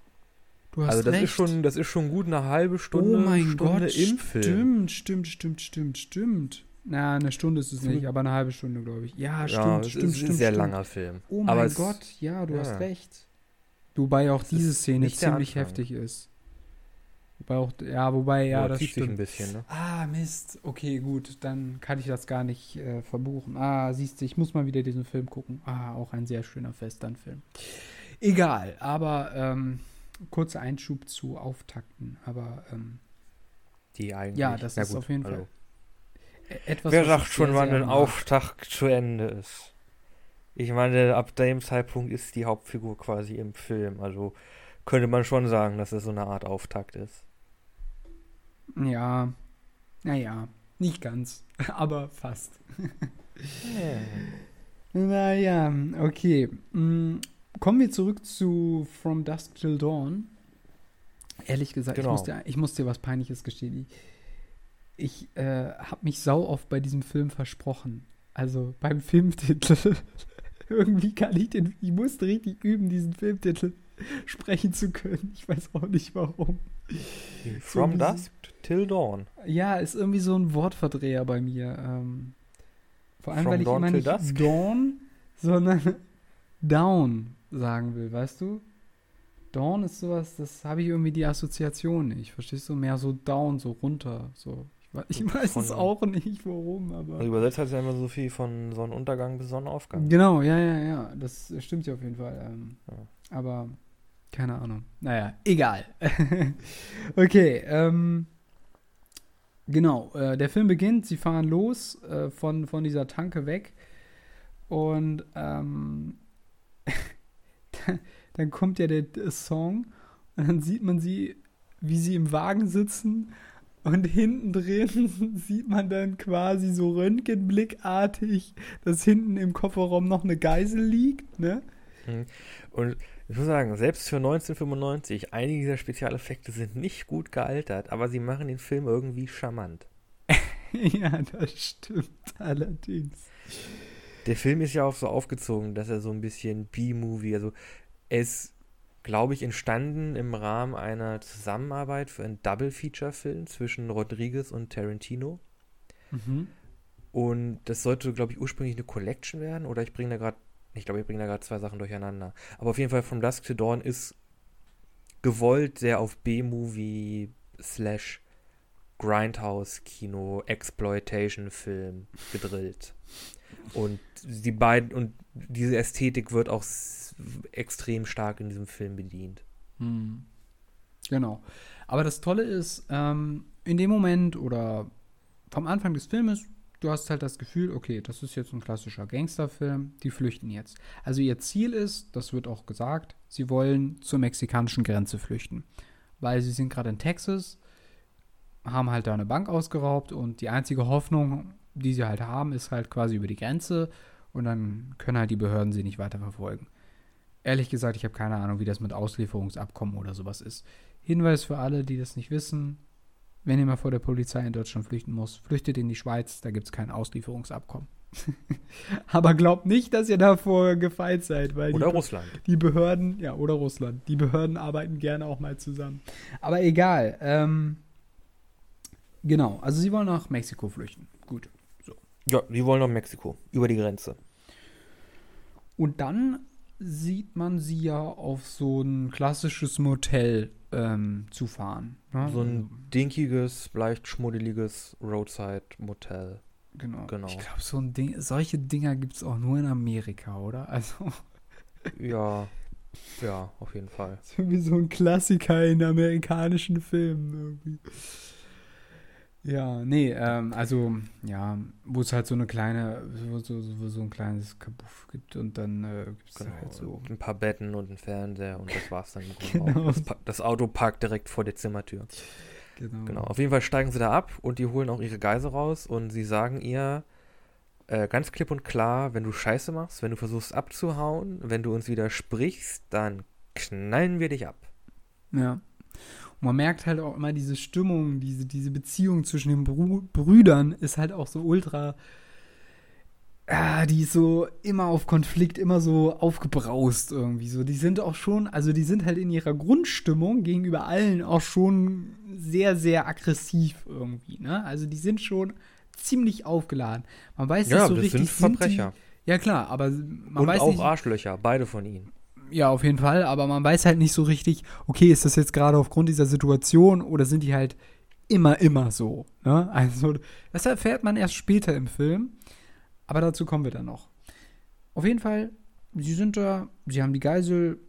Du hast also das recht. ist schon, das ist schon gut eine halbe Stunde, oh mein Stunde Gott, im Film. Stimmt, stimmt, stimmt, stimmt, stimmt. Na, eine Stunde ist es nicht, aber eine halbe Stunde, glaube ich. Ja, stimmt, ja, stimmt, ist stimmt. Ein sehr stimmt. langer Film. Oh mein Gott, ja, du ja. hast recht. Wobei auch diese Szene ziemlich heftig ist. Wobei auch, ja, wobei, ja, ja das stimmt. ein bisschen, ne? Ah, Mist. Okay, gut, dann kann ich das gar nicht äh, verbuchen. Ah, siehst du, ich muss mal wieder diesen Film gucken. Ah, auch ein sehr schöner Western-Film. Egal, aber ähm, kurzer Einschub zu Auftakten, aber ähm, die eigentlich. Ja, das Na ist gut, auf jeden hallo. Fall etwas. Wer sagt schon, wann ein Auftakt zu Ende ist? Ich meine, ab dem Zeitpunkt ist die Hauptfigur quasi im Film, also könnte man schon sagen, dass es so eine Art Auftakt ist. Ja, naja, nicht ganz, aber fast. naja, okay. Mm, kommen wir zurück zu From Dusk Till Dawn. Ehrlich gesagt, genau. ich, muss dir, ich muss dir was Peinliches gestehen. Ich, ich äh, habe mich sau oft bei diesem Film versprochen. Also beim Filmtitel. Irgendwie kann ich den, ich musste richtig üben, diesen Filmtitel sprechen zu können. Ich weiß auch nicht warum. From so, Dusk Till Dawn. Ja, ist irgendwie so ein Wortverdreher bei mir. Ähm, vor allem, From weil ich immer nicht Dusk? Dawn, sondern Down sagen will, weißt du? Dawn ist sowas, das habe ich irgendwie die Assoziation nicht. Verstehst du? Mehr so down, so runter, so. Ich, ich weiß es auch nicht, warum, aber. Also übersetzt heißt ja immer so viel von Sonnenuntergang bis Sonnenaufgang. Genau, ja, ja, ja. Das stimmt ja auf jeden Fall. Ähm, ja. Aber keine Ahnung. Naja, egal. okay, ähm, genau. Äh, der Film beginnt, sie fahren los äh, von, von dieser Tanke weg und ähm, dann kommt ja der, der Song und dann sieht man sie, wie sie im Wagen sitzen und hinten drin sieht man dann quasi so röntgenblickartig, dass hinten im Kofferraum noch eine Geisel liegt, ne? Mhm. Und ich muss sagen, selbst für 1995, einige dieser Spezialeffekte sind nicht gut gealtert, aber sie machen den Film irgendwie charmant. ja, das stimmt allerdings. Der Film ist ja auch so aufgezogen, dass er so ein bisschen B-Movie, also er ist, glaube ich, entstanden im Rahmen einer Zusammenarbeit für einen Double-Feature-Film zwischen Rodriguez und Tarantino. Mhm. Und das sollte, glaube ich, ursprünglich eine Collection werden, oder ich bringe da gerade ich glaube, ich bringe da gerade zwei Sachen durcheinander. Aber auf jeden Fall, From Dusk to Dawn ist gewollt sehr auf B-Movie slash Grindhouse-Kino, Exploitation-Film gedrillt. Und die beiden, und diese Ästhetik wird auch extrem stark in diesem Film bedient. Hm. Genau. Aber das Tolle ist, ähm, in dem Moment oder vom Anfang des Filmes du hast halt das Gefühl, okay, das ist jetzt ein klassischer Gangsterfilm, die flüchten jetzt. Also ihr Ziel ist, das wird auch gesagt, sie wollen zur mexikanischen Grenze flüchten. Weil sie sind gerade in Texas, haben halt da eine Bank ausgeraubt und die einzige Hoffnung, die sie halt haben, ist halt quasi über die Grenze und dann können halt die Behörden sie nicht weiter verfolgen. Ehrlich gesagt, ich habe keine Ahnung, wie das mit Auslieferungsabkommen oder sowas ist. Hinweis für alle, die das nicht wissen, wenn ihr mal vor der Polizei in Deutschland flüchten muss, flüchtet in die Schweiz, da gibt es kein Auslieferungsabkommen. Aber glaubt nicht, dass ihr davor gefeit seid, weil oder die, Russland. Die Behörden, ja, oder Russland. Die Behörden arbeiten gerne auch mal zusammen. Aber egal. Ähm, genau, also sie wollen nach Mexiko flüchten. Gut. So. Ja, sie wollen nach Mexiko, über die Grenze. Und dann sieht man sie ja auf so ein klassisches Motel ähm, zu fahren. Ne? So ein dinkiges, leicht schmuddeliges Roadside-Motel. Genau. genau. Ich glaube, so ein Ding, solche Dinger gibt es auch nur in Amerika, oder? Also. ja. Ja, auf jeden Fall. So wie so ein Klassiker in amerikanischen Filmen irgendwie. Ja, nee, ähm, also, ja, wo es halt so eine kleine, so, so, so, so ein kleines Kabuff gibt und dann äh, gibt es Genau, halt so. ein paar Betten und ein Fernseher und das war's dann im Genau. Das, das Auto parkt direkt vor der Zimmertür. Genau. Genau, auf jeden Fall steigen sie da ab und die holen auch ihre Geise raus und sie sagen ihr äh, ganz klipp und klar, wenn du Scheiße machst, wenn du versuchst abzuhauen, wenn du uns widersprichst, dann knallen wir dich ab. Ja. Und man merkt halt auch immer diese Stimmung, diese, diese Beziehung zwischen den Bru Brüdern ist halt auch so ultra. Ah, die ist so immer auf Konflikt, immer so aufgebraust irgendwie. So, die sind auch schon, also die sind halt in ihrer Grundstimmung gegenüber allen auch schon sehr, sehr aggressiv irgendwie. Ne? Also die sind schon ziemlich aufgeladen. Man weiß Ja, nicht so das richtig. sind Verbrecher. Die, ja klar, aber man und weiß auch nicht. Arschlöcher, beide von ihnen. Ja, auf jeden Fall, aber man weiß halt nicht so richtig, okay, ist das jetzt gerade aufgrund dieser Situation oder sind die halt immer, immer so. Ne? Also, das erfährt man erst später im Film, aber dazu kommen wir dann noch. Auf jeden Fall, sie sind da, sie haben die Geisel,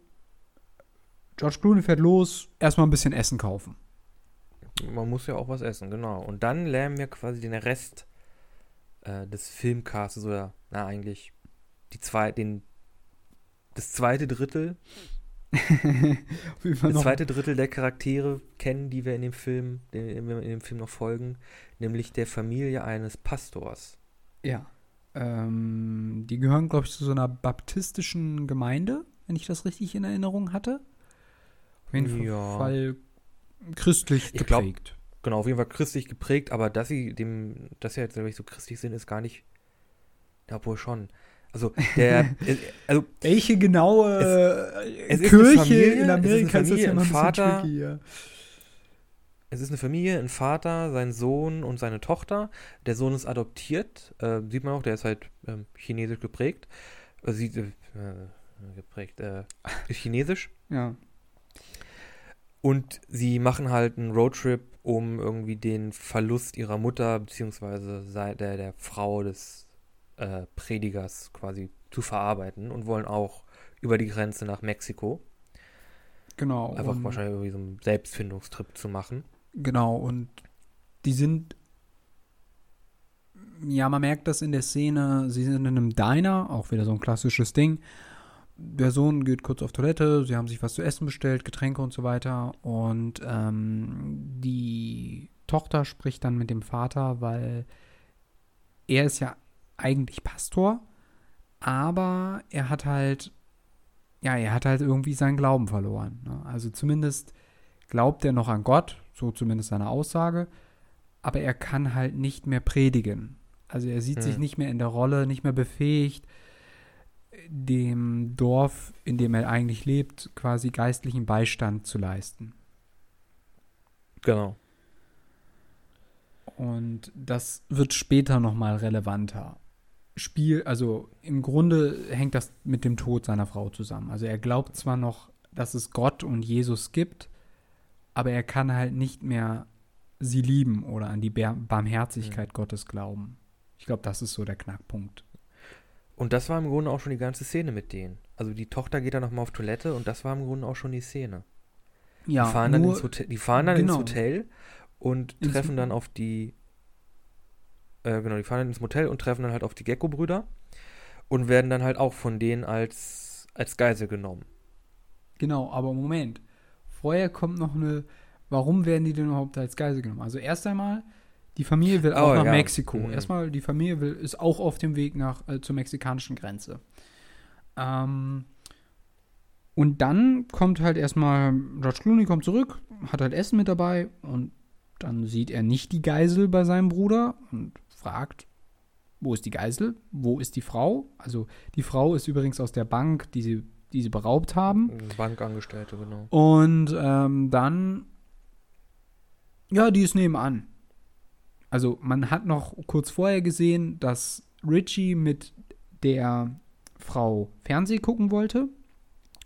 George Clooney fährt los, erstmal ein bisschen Essen kaufen. Man muss ja auch was essen, genau. Und dann lernen wir quasi den Rest äh, des Filmcasts oder, na eigentlich, die zwei, den, das zweite Drittel, das zweite Drittel der Charaktere kennen, die wir in dem Film, den, in dem Film noch folgen, nämlich der Familie eines Pastors. Ja. Ähm, die gehören, glaube ich, zu so einer baptistischen Gemeinde, wenn ich das richtig in Erinnerung hatte. Auf jeden Ja. Fall christlich Ich glaub- geprägt. Genau, auf jeden Fall christlich geprägt, aber dass sie dem, dass sie jetzt glaube ich, so christlich sind, ist gar nicht. Ja, wohl schon. Also der, äh, also Welche genaue es ist eine Kirche Familie, in es ist Amerika ist, das Familie, ja immer ein Vater. tricky, ja. Es ist eine Familie, ein Vater, sein Sohn und seine Tochter. Der Sohn ist adoptiert, äh, sieht man auch, der ist halt ähm, chinesisch geprägt. Äh, sieht, äh, äh, geprägt, äh, ist chinesisch. ja. Und sie machen halt einen Roadtrip, um irgendwie den Verlust ihrer Mutter, beziehungsweise der, der Frau des äh, Predigers quasi zu verarbeiten und wollen auch über die Grenze nach Mexiko. Genau. Einfach und, wahrscheinlich irgendwie so einen Selbstfindungstrip zu machen. Genau, und die sind. Ja, man merkt das in der Szene. Sie sind in einem Diner, auch wieder so ein klassisches Ding. Der Sohn geht kurz auf Toilette, sie haben sich was zu essen bestellt, Getränke und so weiter. Und ähm, die Tochter spricht dann mit dem Vater, weil er ist ja eigentlich Pastor, aber er hat halt, ja, er hat halt irgendwie seinen Glauben verloren. Ne? Also zumindest glaubt er noch an Gott, so zumindest seine Aussage, aber er kann halt nicht mehr predigen. Also er sieht Hm. sich nicht mehr in der Rolle, nicht mehr befähigt, dem Dorf, in dem er eigentlich lebt, quasi geistlichen Beistand zu leisten. Genau. Und das wird später nochmal relevanter. Spiel, also im Grunde hängt das mit dem Tod seiner Frau zusammen. Also er glaubt zwar noch, dass es Gott und Jesus gibt, aber er kann halt nicht mehr sie lieben oder an die Bar Barmherzigkeit Gottes glauben. Ich glaube, das ist so der Knackpunkt. Und das war im Grunde auch schon die ganze Szene mit denen. Also die Tochter geht dann nochmal auf Toilette und das war im Grunde auch schon die Szene. Ja, die fahren dann, nur, ins Hotel, die fahren dann genau. ins Hotel und Ins- treffen dann auf die. Äh, genau, die fahren dann ins Motel und treffen dann halt auf die Gecko-Brüder und werden dann halt auch von denen als, als Geisel genommen. Genau, aber Moment. Vorher kommt noch eine, warum werden die denn überhaupt als Geisel genommen? Also erst einmal, die Familie will auch Oh, nach ja. Mexiko. Mhm. Erstmal, die Familie will, ist auch auf dem Weg nach, äh, zur mexikanischen Grenze. Ähm, und dann kommt halt erstmal, George Clooney kommt zurück, hat halt Essen mit dabei und dann sieht er nicht die Geisel bei seinem Bruder und fragt, wo ist die Geisel? Wo ist die Frau? Also die Frau ist übrigens aus der Bank, die sie, die sie beraubt haben. Bankangestellte, genau. Und ähm, dann, ja, die ist nebenan. Also man hat noch kurz vorher gesehen, dass Richie mit der Frau Fernseh gucken wollte.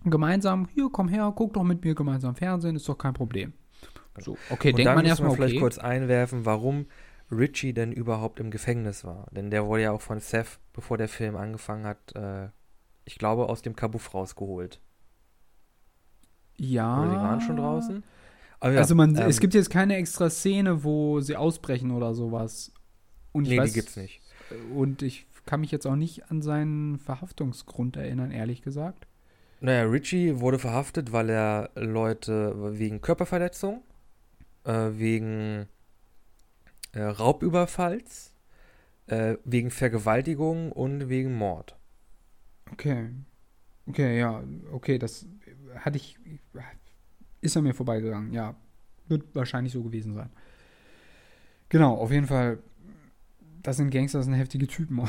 Gemeinsam, hier, komm her, guck doch mit mir gemeinsam Fernsehen, ist doch kein Problem. So, okay, und denkt man erstmal, vielleicht okay. kurz einwerfen, warum Richie denn überhaupt im Gefängnis war. Denn der wurde ja auch von Seth, bevor der Film angefangen hat, äh, ich glaube, aus dem Kabuff rausgeholt. Ja. Oder sie waren schon draußen. Aber ja, also man, ähm, es gibt jetzt keine extra Szene, wo sie ausbrechen oder sowas. Und ich nee, weiß, die gibt's nicht. Und ich kann mich jetzt auch nicht an seinen Verhaftungsgrund erinnern, ehrlich gesagt. Naja, Richie wurde verhaftet, weil er Leute wegen Körperverletzung, äh, wegen äh, Raubüberfalls, äh, wegen Vergewaltigung und wegen Mord. Okay. Okay, ja, okay, das hatte ich. Ist an mir vorbeigegangen, ja. Wird wahrscheinlich so gewesen sein. Genau, auf jeden Fall. Das sind Gangster, das sind heftige Typen.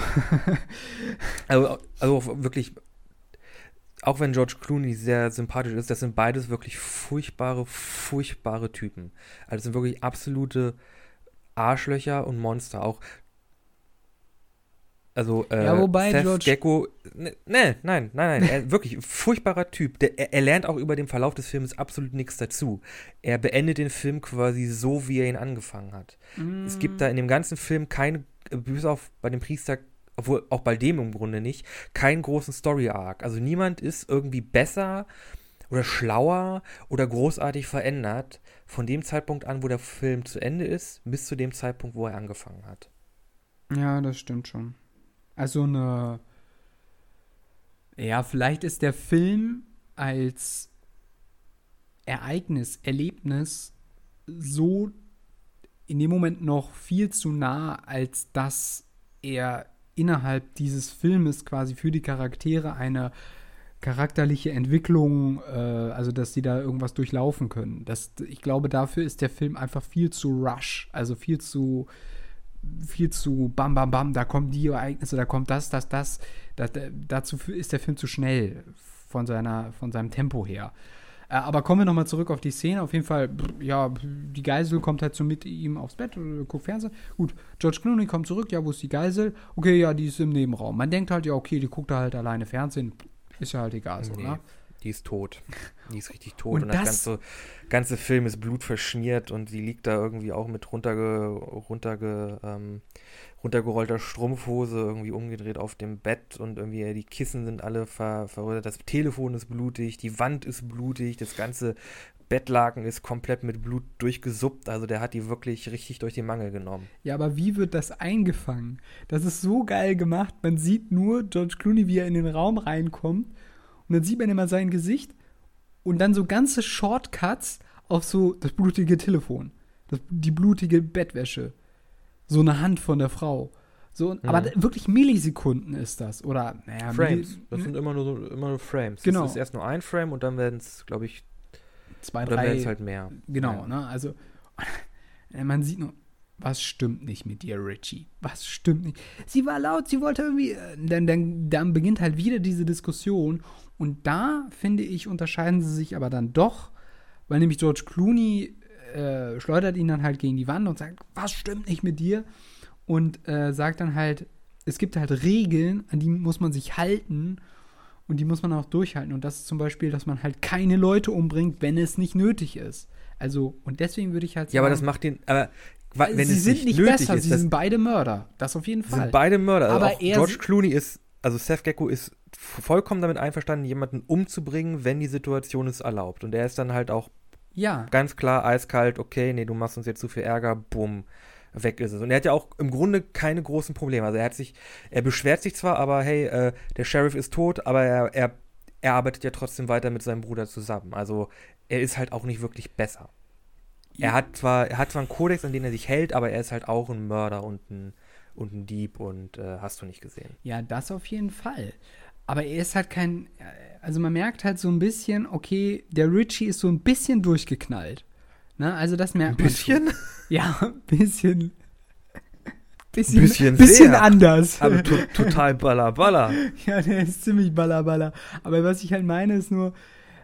Also, also wirklich, auch wenn George Clooney sehr sympathisch ist, das sind beides wirklich furchtbare, furchtbare Typen. Also das sind wirklich absolute Arschlöcher und Monster. Auch also äh, Ja, wobei Seth George- Gecko, ne, ne, nein, nein, nein, er, wirklich furchtbarer Typ. Der, er, er lernt auch über den Verlauf des Films absolut nichts dazu. Er beendet den Film quasi so, wie er ihn angefangen hat. Es gibt da in dem ganzen Film keine, bis auf bei dem Priester, obwohl auch bei dem im Grunde nicht, keinen großen Story-Arc. Also niemand ist irgendwie besser oder schlauer oder großartig verändert von dem Zeitpunkt an, wo der Film zu Ende ist, bis zu dem Zeitpunkt, wo er angefangen hat. Ja, das stimmt schon. Also eine. Ja, vielleicht ist der Film als Ereignis, Erlebnis so in dem Moment noch viel zu nah, als dass er innerhalb dieses Filmes quasi für die Charaktere eine charakterliche Entwicklung, äh, also dass sie da irgendwas durchlaufen können. Das, ich glaube, dafür ist der Film einfach viel zu rush, also viel zu viel zu bam, bam, bam, da kommen die Ereignisse, da kommt das, das, das. da, da, dazu ist der Film zu schnell von, seiner, von seinem Tempo her. Äh, aber kommen wir nochmal zurück auf die Szene. Auf jeden Fall, ja, die Geisel kommt halt so mit ihm aufs Bett, äh, guckt Fernsehen. Gut, George Clooney kommt zurück, ja, wo ist die Geisel? Okay, ja, die ist im Nebenraum. Man denkt halt, ja, okay, die guckt da halt alleine Fernsehen. Ist ja halt egal so, Nee, ne? Die ist tot. Die ist richtig tot. Und Und, das, das- ganze, ganze Film ist blutverschmiert und sie liegt da irgendwie auch mit runterge, runterge, ähm, runtergerollter Strumpfhose irgendwie umgedreht auf dem Bett und irgendwie die Kissen sind alle ver, verrötet. Das Telefon ist blutig, die Wand ist blutig, das ganze Bettlaken ist komplett mit Blut durchgesuppt. Also der hat die wirklich richtig durch den Mangel genommen. Ja, aber wie wird das eingefangen? Das ist so geil gemacht. Man sieht nur George Clooney, wie er in den Raum reinkommt. Und dann sieht man immer sein Gesicht. Und dann so ganze Shortcuts auf so das blutige Telefon. Das, die blutige Bettwäsche. So eine Hand von der Frau. So, Mhm. Aber wirklich Millisekunden ist das. Oder, naja, Frames. Das sind immer nur, immer nur Frames. Genau. Das ist erst nur ein Frame und dann werden es, glaube ich, zwei, oder drei. es halt mehr. Genau, Ja. ne? Also, man sieht nur, was stimmt nicht mit dir, Richie? Was stimmt nicht? Sie war laut, sie wollte irgendwie. äh, Dann, dann, dann beginnt halt wieder diese Diskussion. Und da, finde ich, unterscheiden sie sich aber dann doch, weil nämlich George Clooney äh, schleudert ihn dann halt gegen die Wand und sagt, was stimmt nicht mit dir? Und äh, sagt dann halt, es gibt halt Regeln, an die muss man sich halten und die muss man auch durchhalten. Und das ist zum Beispiel, dass man halt keine Leute umbringt, wenn es nicht nötig ist. Also, und deswegen würde ich halt Ja, aber das macht den. Aber wenn sie es sind nicht, nicht, besser, ist, sie sind beide Mörder. Das auf jeden Fall. sind beide Mörder. Also Aber er George Clooney ist, also Seth Gecko ist vollkommen damit einverstanden, jemanden umzubringen, wenn die Situation es erlaubt. Und er ist dann halt auch ja, ganz klar eiskalt, okay, nee, du machst uns jetzt zu viel Ärger, bumm, weg ist es. Und er hat ja auch im Grunde keine großen Probleme. Also er hat sich, er beschwert sich zwar, aber hey, äh, der Sheriff ist tot, aber er, er, er arbeitet ja trotzdem weiter mit seinem Bruder zusammen. Also er ist halt auch nicht wirklich besser. Er hat zwar, er hat zwar einen Kodex, an den er sich hält, aber er ist halt auch ein Mörder und ein, und ein Dieb und äh, hast du nicht gesehen. ja, das auf jeden Fall. Aber er ist halt kein. Also man merkt halt so ein bisschen, okay, der Richie ist so ein bisschen durchgeknallt. Ne? Also das merkt man. Schon. Ja, ein bisschen. Bisschen, Bisschen bisschen sehr. anders. Aber to total baller, baller. Ja, der ist ziemlich ballerballer. Aber was ich halt meine, ist nur,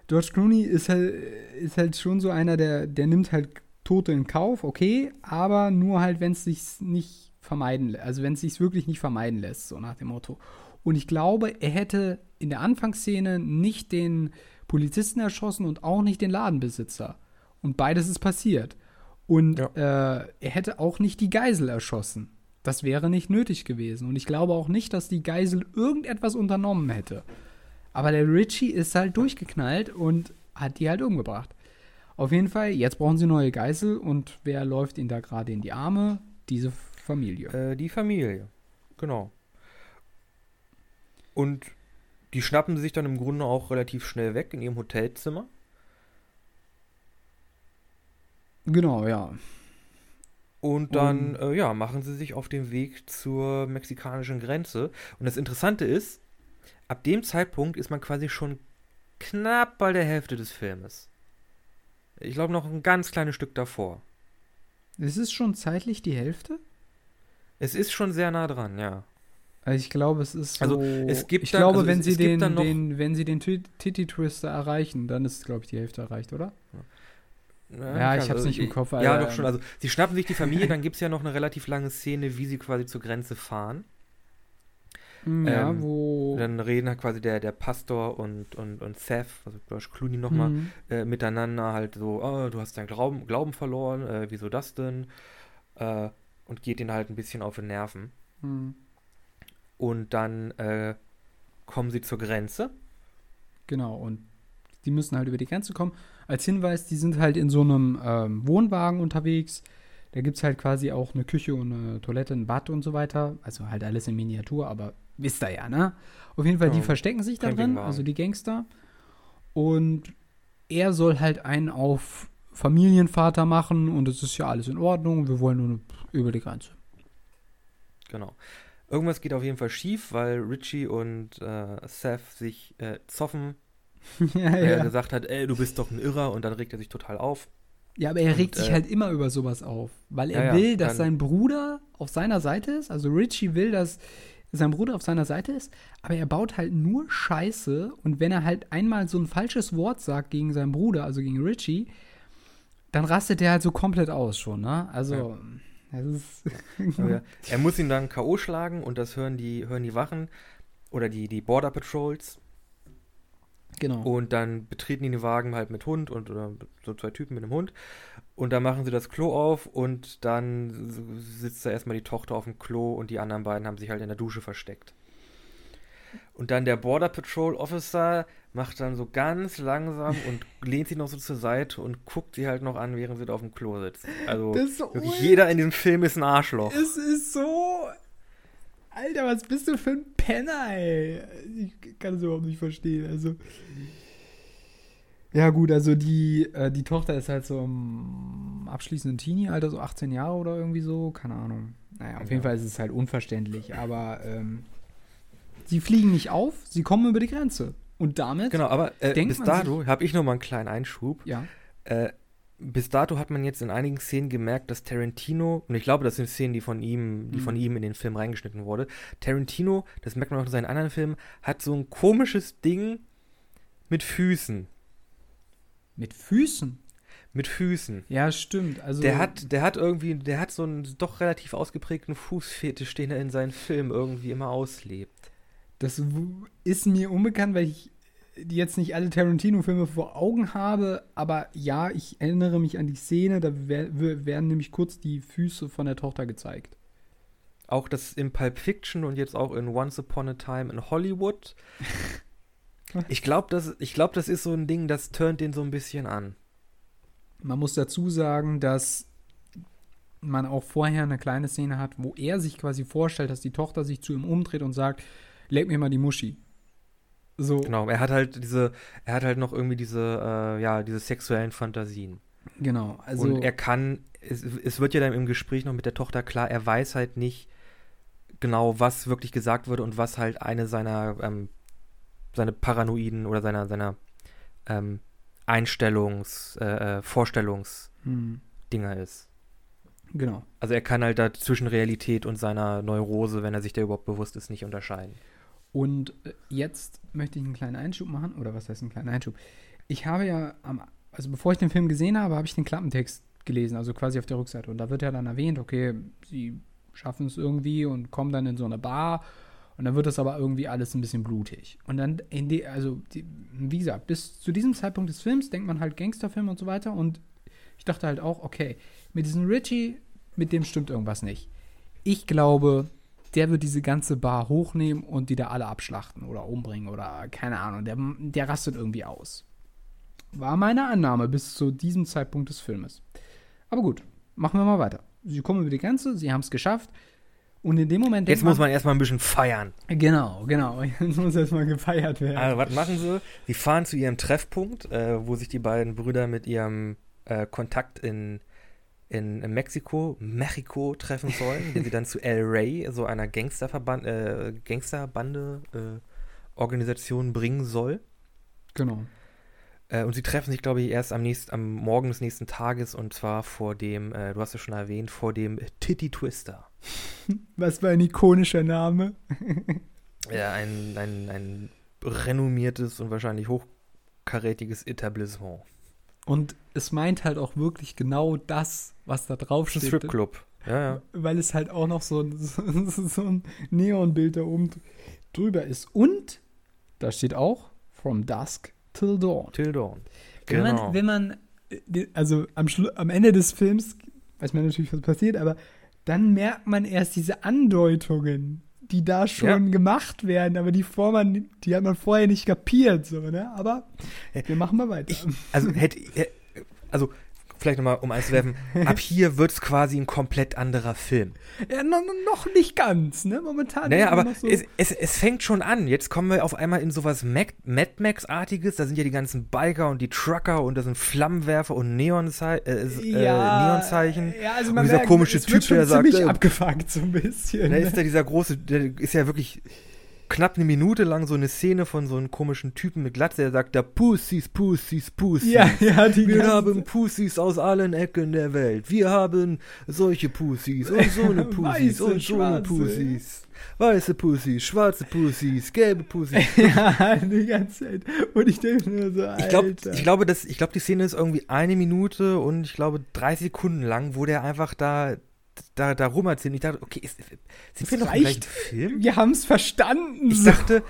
George Clooney ist halt, ist halt schon so einer, der, der nimmt halt Tote in Kauf, okay, aber nur halt, wenn es sich nicht vermeiden lässt. Also wenn es sich wirklich nicht vermeiden lässt, so nach dem Motto. Und ich glaube, er hätte in der Anfangsszene nicht den Polizisten erschossen und auch nicht den Ladenbesitzer. Und beides ist passiert. Und äh, er hätte auch nicht die Geisel erschossen. Das wäre nicht nötig gewesen. Und ich glaube auch nicht, dass die Geisel irgendetwas unternommen hätte. Aber der Richie ist halt durchgeknallt und hat die halt umgebracht. Auf jeden Fall, jetzt brauchen sie neue Geißel und wer läuft ihnen da gerade in die Arme? Diese Familie. Äh, die Familie. Genau. Und die schnappen sich dann im Grunde auch relativ schnell weg in ihrem Hotelzimmer. Genau, ja. Und dann, äh, ja, machen sie sich auf den Weg zur mexikanischen Grenze. Und das Interessante ist, ab dem Zeitpunkt ist man quasi schon knapp bei der Hälfte des Filmes. Ich glaube noch ein ganz kleines Stück davor. Es ist schon zeitlich die Hälfte? Es ist schon sehr nah dran, ja. Also ich glaube, es ist so. Also, es gibt ich dann- glaube, also wenn es- sie es den, den, wenn sie den Ti- Titty Twister erreichen, dann ist, glaube ich, die Hälfte erreicht, oder? Ja, ich hab's nicht im Kopf, Ja, aber- doch schon. Also, sie schnappen sich die Familie, dann gibt es ja noch eine relativ lange Szene, wie sie quasi zur Grenze fahren. Ja, Ähm, wo. Dann reden halt quasi der, der Pastor und, und, und Seth, also George Clooney nochmal, Mhm. äh, miteinander halt so, oh, du hast deinen Glauben, Glauben verloren, äh, wieso das denn? Äh, und geht ihnen halt ein bisschen auf den Nerven. Mhm. Und dann äh, kommen sie zur Grenze. Genau, und die müssen halt über die Grenze kommen. Als Hinweis, die sind halt in so einem ähm, Wohnwagen unterwegs. Da gibt es halt quasi auch eine Küche und eine Toilette, ein Bad und so weiter. Also halt alles in Miniatur, aber wisst ihr ja, ne? Auf jeden Fall, die Ja, verstecken sich da drin, also die Gangster. Und er soll halt einen auf Familienvater machen und es ist ja alles in Ordnung. Wir wollen nur über die Grenze. Genau. Irgendwas geht auf jeden Fall schief, weil Richie und äh, Seth sich äh, zoffen, ja, weil er ja. gesagt hat, ey, du bist doch ein Irrer und dann regt er sich total auf. Ja, aber er Und, regt sich äh, halt immer über sowas auf, weil er Ja, ja, will, dass sein Bruder auf seiner Seite ist. Also Richie will, dass sein Bruder auf seiner Seite ist, aber er baut halt nur Scheiße und wenn er halt einmal so ein falsches Wort sagt gegen seinen Bruder, also gegen Richie, dann rastet er halt so komplett aus schon, ne? Also, das ist Aber er, er muss ihn dann K.O. schlagen und das hören die, hören die Wachen oder die, die Border Patrols. Genau. Und dann betreten die den Wagen halt mit Hund und oder so zwei Typen mit einem Hund. Und dann machen sie das Klo auf und dann sitzt da erstmal die Tochter auf dem Klo und die anderen beiden haben sich halt in der Dusche versteckt. Und dann der Border Patrol Officer macht dann so ganz langsam und lehnt sie noch so zur Seite und guckt sie halt noch an, während sie da auf dem Klo sitzt. Also so jeder in diesem Film ist ein Arschloch. Es ist so. Alter, was bist du für ein Penner, ey? Ich kann es überhaupt nicht verstehen. Also. Ja, gut, also die, äh, die Tochter ist halt so im abschließenden Teenie-Alter, so 18 Jahre oder irgendwie so, keine Ahnung. Naja, auf jeden Ja. Fall ist es halt unverständlich, aber ähm, sie fliegen nicht auf, sie kommen über die Grenze. Und damit, Genau, aber äh, bis dato habe ich noch mal einen kleinen Einschub. ja, Äh, bis dato hat man jetzt in einigen Szenen gemerkt, dass Tarantino, und ich glaube, das sind Szenen, die von ihm, die Mhm. von ihm in den Film reingeschnitten wurde. Tarantino, das merkt man auch in seinen anderen Filmen, hat so ein komisches Ding mit Füßen. mit Füßen. Mit Füßen. Ja, stimmt. Also, Der hat, der hat irgendwie, der hat so einen doch relativ ausgeprägten Fußfetisch, den er in seinen Filmen irgendwie immer auslebt. Das ist mir unbekannt, weil ich jetzt nicht alle Tarantino-Filme vor Augen habe, aber ja, ich erinnere mich an die Szene, da werden nämlich kurz die Füße von der Tochter gezeigt. Auch das in Pulp Fiction und jetzt auch in Once Upon a Time in Hollywood. Ich glaube, das, ich glaub, das ist so ein Ding, das turnt den so ein bisschen an. Man muss dazu sagen, dass man auch vorher eine kleine Szene hat, wo er sich quasi vorstellt, dass die Tochter sich zu ihm umdreht und sagt, leg mir mal die Muschi. So, Genau, er hat halt diese, er hat halt noch irgendwie diese, äh, ja, diese sexuellen Fantasien. genau. Also, und er kann, es, es wird ja dann im Gespräch noch mit der Tochter klar, er weiß halt nicht genau, was wirklich gesagt wurde und was halt eine seiner, ähm, seine Paranoiden oder seiner, seiner ähm, Einstellungs-, äh, äh, Vorstellungsdinger hm, ist. genau. Also er kann halt da zwischen Realität und seiner Neurose, wenn er sich der überhaupt bewusst ist, nicht unterscheiden. Und äh, jetzt möchte ich einen kleinen Einschub machen. Oder was heißt einen kleinen Einschub? Ich habe ja, am, also bevor ich den Film gesehen habe, habe ich den Klappentext gelesen, also quasi auf der Rückseite. Und da wird ja dann erwähnt, okay, sie schaffen es irgendwie und kommen dann in so eine Bar. Und dann wird das aber irgendwie alles ein bisschen blutig. Und dann, in die, also, die, wie gesagt, bis zu diesem Zeitpunkt des Films denkt man halt Gangsterfilm und so weiter. Und ich dachte halt auch, okay, mit diesem Richie, mit dem stimmt irgendwas nicht. Ich glaube, der wird diese ganze Bar hochnehmen und die da alle abschlachten oder umbringen oder keine Ahnung. Der, der rastet irgendwie aus. War meine Annahme bis zu diesem Zeitpunkt des Filmes. Aber gut, machen wir mal weiter. Sie kommen über die Grenze, sie haben es geschafft. Und in dem Moment Jetzt muss man erstmal ein bisschen feiern. Genau, genau. Jetzt muss erstmal gefeiert werden. Also, was machen sie? Sie fahren zu ihrem Treffpunkt, äh, wo sich die beiden Brüder mit ihrem äh, Kontakt in, in, Mexiko, Mexiko treffen sollen, den sie dann zu El Rey, so einer Gangsterverband, äh, Gangsterbande, äh, Organisation bringen soll. Genau. Äh, und sie treffen sich, glaube ich, erst am, nächsten, am Morgen des nächsten Tages und zwar vor dem, äh, du hast es schon erwähnt, vor dem Titty Twister. Was für ein ikonischer Name. ja, ein, ein, ein renommiertes und wahrscheinlich hochkarätiges Etablissement. Und es meint halt auch wirklich genau das, was da drauf steht. Stripclub. Ja, ja. Weil es halt auch noch so, so, so ein Neonbild da oben drüber ist. Und da steht auch From Dusk Till Dawn. Till Dawn. Genau. Wenn man, wenn man also am, am Ende des Films weiß man natürlich, was passiert, aber dann merkt man erst diese Andeutungen, die da schon ja. gemacht werden, aber die, vor man, die hat man vorher nicht kapiert, so, ne? Aber wir machen mal weiter. Ich, also hätte, also vielleicht nochmal um einzuwerfen, ab hier wird es quasi ein komplett anderer Film. Ja, no, no, noch nicht ganz, ne? Momentan. Naja, aber so es, es, es, fängt schon an. Jetzt kommen wir auf einmal in sowas Mad Max-artiges. Da sind ja die ganzen Biker und die Trucker und da sind Flammenwerfer und Neonzei äh, ja, äh, Neonzeichen. Ja, also man und dieser merkt, komische Typ, der sagt. ziemlich äh, abgefuckt so ein bisschen. Da ist da dieser große, der ist ja wirklich knapp eine Minute lang so eine Szene von so einem komischen Typen mit Glatze, der sagt da Pussies, Pussies, Pussies. Ja, ja, die Wir haben Pussies aus allen Ecken der Welt. Wir haben solche Pussies und so eine Pussies Weiße, und so eine Pussies. Weiße Pussies, schwarze Pussies, gelbe Pussies. ja, die ganze Zeit. Und ich denke mir so, Alter. Ich glaube, ich glaube, das, ich glaube, die Szene ist irgendwie eine Minute und ich glaube drei Sekunden lang, wo der einfach da da, da rum erzählen. Ich dachte, okay, ist, sind wir noch im gleichen Film? Wir haben es verstanden. Ich dachte,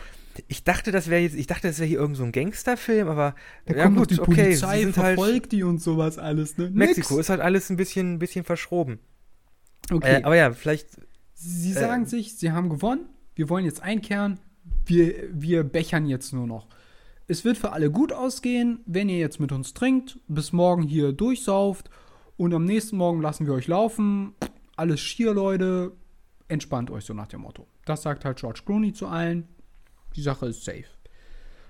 ich dachte, das wäre jetzt, ich dachte, das wäre hier irgend so ein Gangsterfilm, aber da ja, kommt gut, die okay, Polizei sind halt verfolgt halt, die und sowas alles, ne? Mexiko Nix. ist halt alles ein bisschen, ein bisschen verschroben. Okay. Äh, aber ja, vielleicht. Sie äh, sagen sich, sie haben gewonnen, wir wollen jetzt einkehren, wir, wir bechern jetzt nur noch. Es wird für alle gut ausgehen, wenn ihr jetzt mit uns trinkt, bis morgen hier durchsauft und am nächsten Morgen lassen wir euch laufen. Alles schier, Leute. Entspannt euch so nach dem Motto. Das sagt halt George Clooney zu allen. Die Sache ist safe.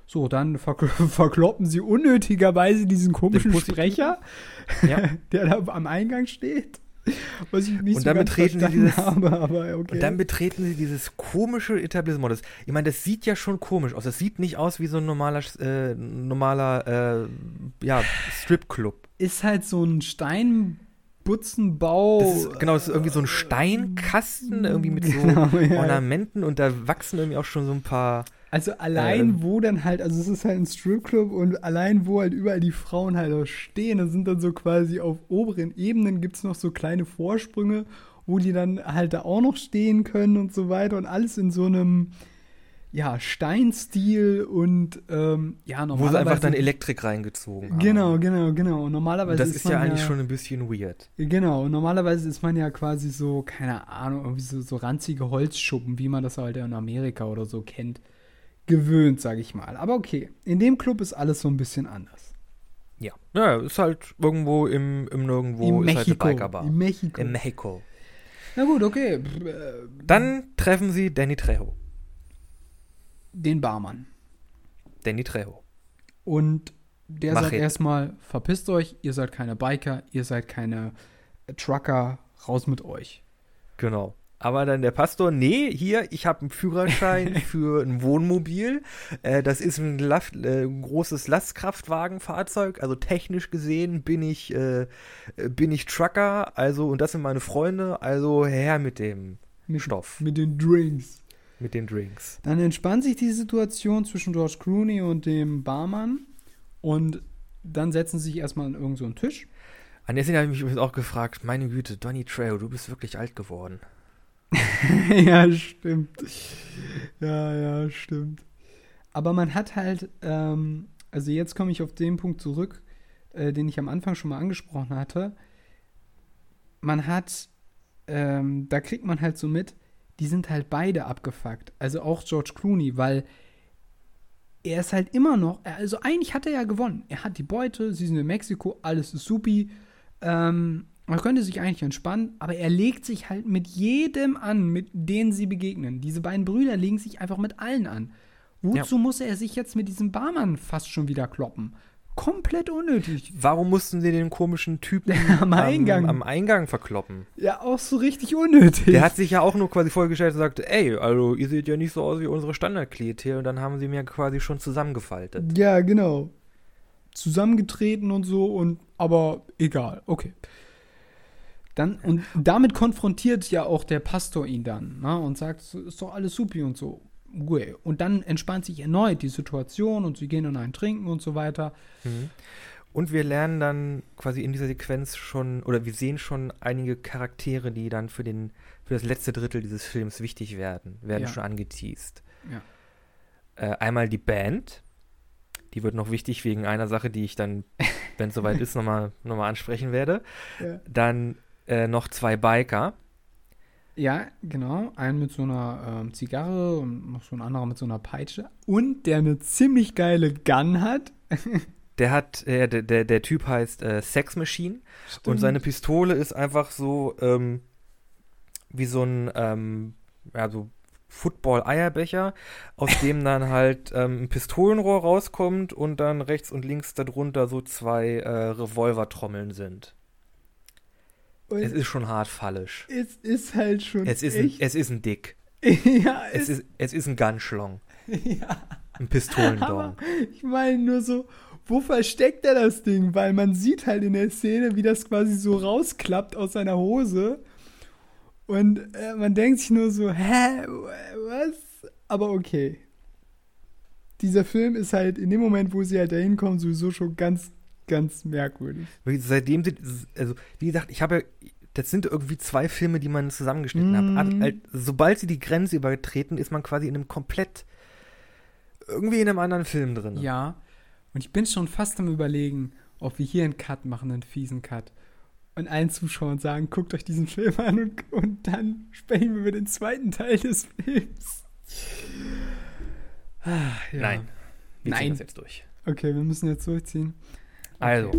So, dann verkl verkloppen sie unnötigerweise diesen komischen Sprecher, ja. der da am Eingang steht. Was ich nicht und so dann betreten sie dieses, habe, aber okay. Und dann betreten sie dieses komische Etablissement. Das, ich meine, das sieht ja schon komisch aus. Das sieht nicht aus wie so ein normaler, äh, normaler äh, ja, Stripclub. Ist halt so ein Steinbutzenbau. Das ist, genau, das ist irgendwie so ein Steinkasten, irgendwie mit so genau, ja. Ornamenten und da wachsen irgendwie auch schon so ein paar also allein ähm, wo dann halt, also es ist halt ein Stripclub und allein wo halt überall die Frauen halt auch stehen, da sind dann so quasi auf oberen Ebenen gibt es noch so kleine Vorsprünge, wo die dann halt da auch noch stehen können und so weiter und alles in so einem ja, Steinstil und ähm, ja, normalerweise. Wo sie einfach dann Elektrik reingezogen haben. Genau, genau, genau. Und normalerweise. das ist, ist ja eigentlich ja, schon ein bisschen weird. Genau, und normalerweise ist man ja quasi so, keine Ahnung, irgendwie so, so ranzige Holzschuppen, wie man das halt in Amerika oder so kennt gewöhnt, sage ich mal. Aber okay, in dem Club ist alles so ein bisschen anders. Ja, ja ist halt irgendwo im, im Nirgendwo, Im ist Mexiko, halt eine Bikerbar. In Mexiko. In Mexiko. Na gut, okay. Dann treffen sie Danny Trejo. Den Barmann. Danny Trejo. Und der Mach sagt erstmal, verpisst euch, ihr seid keine Biker, ihr seid keine Trucker, raus mit euch. Genau. Aber dann der Pastor, nee, hier, ich habe einen Führerschein für ein Wohnmobil. Äh, das ist ein Last, äh, großes Lastkraftwagenfahrzeug. Also technisch gesehen bin ich, äh, bin ich Trucker. Also, und das sind meine Freunde. Also her mit dem mit, Stoff. Mit den Drinks. Mit den Drinks. Dann entspannt sich die Situation zwischen George Clooney und dem Barmann. Und dann setzen sie sich erstmal an irgendeinen so Tisch. An der Szene habe ich mich auch gefragt, meine Güte, Donny Trejo, du bist wirklich alt geworden. ja, stimmt. Ja, ja, stimmt. Aber man hat halt, ähm, also jetzt komme ich auf den Punkt zurück, äh, den ich am Anfang schon mal angesprochen hatte. Man hat, ähm, da kriegt man halt so mit, die sind halt beide abgefuckt. Also auch George Clooney, weil er ist halt immer noch, also eigentlich hat er ja gewonnen. Er hat die Beute, sie sind in Mexiko, alles ist supi. Ähm, man könnte sich eigentlich entspannen, aber er legt sich halt mit jedem an, mit denen sie begegnen. Diese beiden Brüder legen sich einfach mit allen an. Wozu ja. muss er sich jetzt mit diesem Barmann fast schon wieder kloppen? Komplett unnötig. Warum mussten sie den komischen Typen am, Eingang. am Eingang verkloppen? Ja, auch so richtig unnötig. Der hat sich ja auch nur quasi vorgestellt und sagte, ey, also ihr seht ja nicht so aus wie unsere Standardklientel und dann haben sie mir quasi schon zusammengefaltet. Ja, genau. Zusammengetreten und so und aber egal, okay. Dann, und damit konfrontiert ja auch der Pastor ihn dann, ne, und sagt, ist doch alles supi und so. Und dann entspannt sich erneut die Situation und sie gehen dann ein Trinken und so weiter. Mhm. Und wir lernen dann quasi in dieser Sequenz schon, oder wir sehen schon einige Charaktere, die dann für, den, für das letzte Drittel dieses Films wichtig werden, werden ja. schon angeteased. Ja. Äh, einmal die Band, die wird noch wichtig wegen einer Sache, die ich dann, wenn es soweit ist, nochmal noch mal ansprechen werde. Ja. Dann äh, noch zwei Biker. Ja, genau. Einen mit so einer ähm, Zigarre und noch so ein anderer mit so einer Peitsche. Und der eine ziemlich geile Gun hat. der hat, äh, der, der, der Typ heißt äh, Sex Machine. Stimmt. Und seine Pistole ist einfach so ähm, wie so ein, ähm, ja, so Football-Eierbecher, aus dem dann halt ähm, ein Pistolenrohr rauskommt und dann rechts und links darunter so zwei äh, Revolvertrommeln sind. Und es ist schon hart fallisch. Es ist halt schon. Es ist, echt. Ein, es ist ein Dick. ja, es, es, ist, es ist ein Gunschlong. ja. Ein Pistolendong. ich meine nur so, wo versteckt er das Ding? Weil man sieht halt in der Szene, wie das quasi so rausklappt aus seiner Hose. Und äh, man denkt sich nur so, hä, was? Aber okay. Dieser Film ist halt in dem Moment, wo sie halt da hinkommen, sowieso schon ganz ganz merkwürdig. Seitdem, also wie gesagt, ich habe das sind irgendwie zwei Filme, die man zusammengeschnitten mm. hat. Mhm. Sobald sie die Grenze übertreten, ist man quasi in einem komplett, irgendwie in einem anderen Film drin. Ja, und ich bin schon fast am überlegen, ob wir hier einen Cut machen, einen fiesen Cut. Und allen Zuschauern sagen, guckt euch diesen Film an und, und dann sprechen wir über den zweiten Teil des Films. Ah, ja. Nein. Wir Nein. ziehen das jetzt durch. Okay, wir müssen jetzt durchziehen. Also,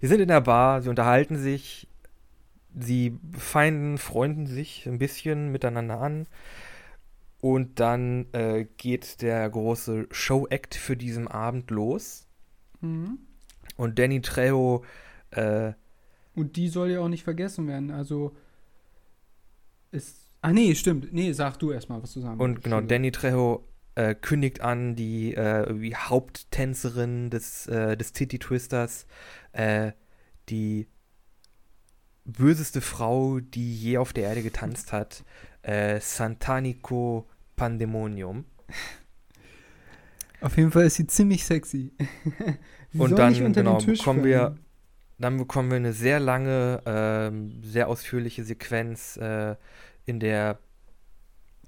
sie sind in der Bar, sie unterhalten sich, sie feinden, freunden sich ein bisschen miteinander an. Und dann äh, geht der große Show-Act für diesen Abend los. Mhm. Und Danny Trejo. Äh, und die soll ja auch nicht vergessen werden. Also. Ist. Ah, nee, stimmt. Nee, sag du erstmal, was du sagen Und genau, Danny Trejo äh, kündigt an, die äh, Haupttänzerin des, äh, des Titty Twisters, äh, die böseste Frau, die je auf der Erde getanzt hat, äh, Santanico Pandemonium. Auf jeden Fall ist sie ziemlich sexy. Und dann genau, bekommen wir, dann bekommen wir eine sehr lange, äh, sehr ausführliche Sequenz, äh, in der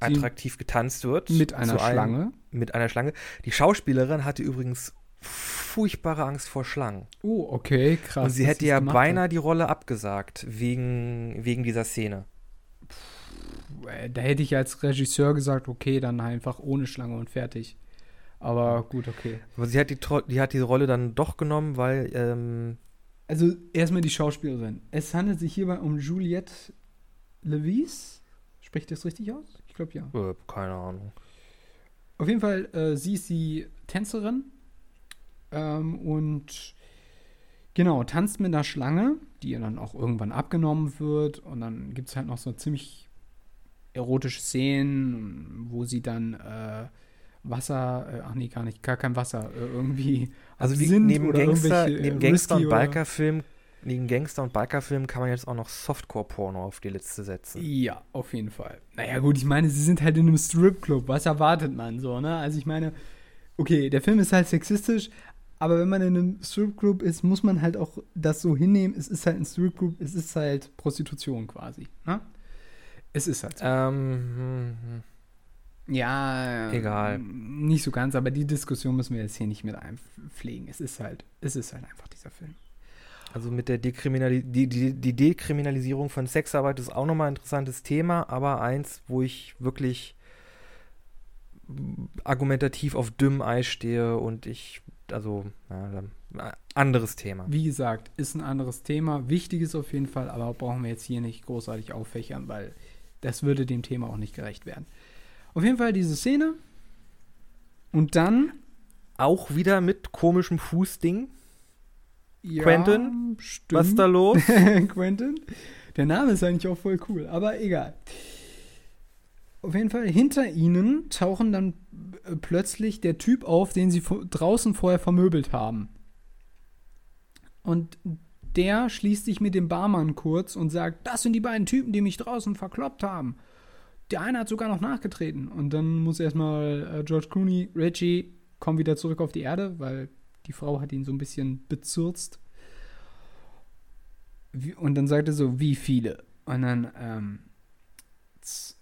attraktiv getanzt wird. Mit einer Schlange. Einem, mit einer Schlange. Die Schauspielerin hatte übrigens furchtbare Angst vor Schlangen. Oh, okay, krass. Und sie hätte ja beinahe hat. die Rolle abgesagt, wegen, wegen dieser Szene. Puh, da hätte ich als Regisseur gesagt, okay, dann einfach ohne Schlange und fertig. Aber gut, okay. Aber sie hat die, die hat diese Rolle dann doch genommen, weil. Ähm also erstmal die Schauspielerin. Es handelt sich hierbei um Juliette Levis. Spricht das richtig aus? Ich glaube ja. Äh, keine Ahnung. Auf jeden Fall, äh, sie ist die Tänzerin ähm, und genau, tanzt mit einer Schlange, die ihr dann auch irgendwann abgenommen wird. Und dann gibt es halt noch so ziemlich erotische Szenen, wo sie dann äh, Wasser, äh, ach nee, gar nicht, gar kein Wasser, äh, irgendwie. Also wie, neben Gangster, neben Gangster und Bikerfilm neben Gangster- und Bikerfilmen kann man jetzt auch noch Softcore-Porno auf die Liste setzen. Ja, auf jeden Fall. Naja, gut, ich meine, sie sind halt in einem Stripclub. Was erwartet man so, ne? Also, ich meine, okay, der Film ist halt sexistisch, aber wenn man in einem Stripclub ist, muss man halt auch das so hinnehmen. Es ist halt ein Stripclub, es ist halt Prostitution quasi, ne? Es ist halt so. Ähm, hm, hm. Ja, egal. Nicht so ganz, aber die Diskussion müssen wir jetzt hier nicht mit einpflegen. Es ist halt, es ist halt einfach dieser Film. Also mit der Dekriminali die, die, die Dekriminalisierung von Sexarbeit ist auch nochmal ein interessantes Thema, aber eins, wo ich wirklich argumentativ auf dünnem Eis stehe und ich, also, ja, anderes Thema. Wie gesagt, ist ein anderes Thema. Wichtig ist auf jeden Fall, aber brauchen wir jetzt hier nicht großartig auffächern, weil das würde dem Thema auch nicht gerecht werden. Auf jeden Fall diese Szene. Und dann. Auch wieder mit komischem Fußding. Ja, Quentin, stimmt. Was ist da los? Quentin. Der Name ist eigentlich auch voll cool, aber egal. Auf jeden Fall, hinter ihnen tauchen dann äh, plötzlich der Typ auf, den sie draußen vorher vermöbelt haben. Und der schließt sich mit dem Barmann kurz und sagt, das sind die beiden Typen, die mich draußen verkloppt haben. Der eine hat sogar noch nachgetreten. Und dann muss erstmal äh, George Clooney, Reggie, kommen wieder zurück auf die Erde, weil die Frau hat ihn so ein bisschen bezürzt. Und dann sagt er so, wie viele? Und dann, ähm,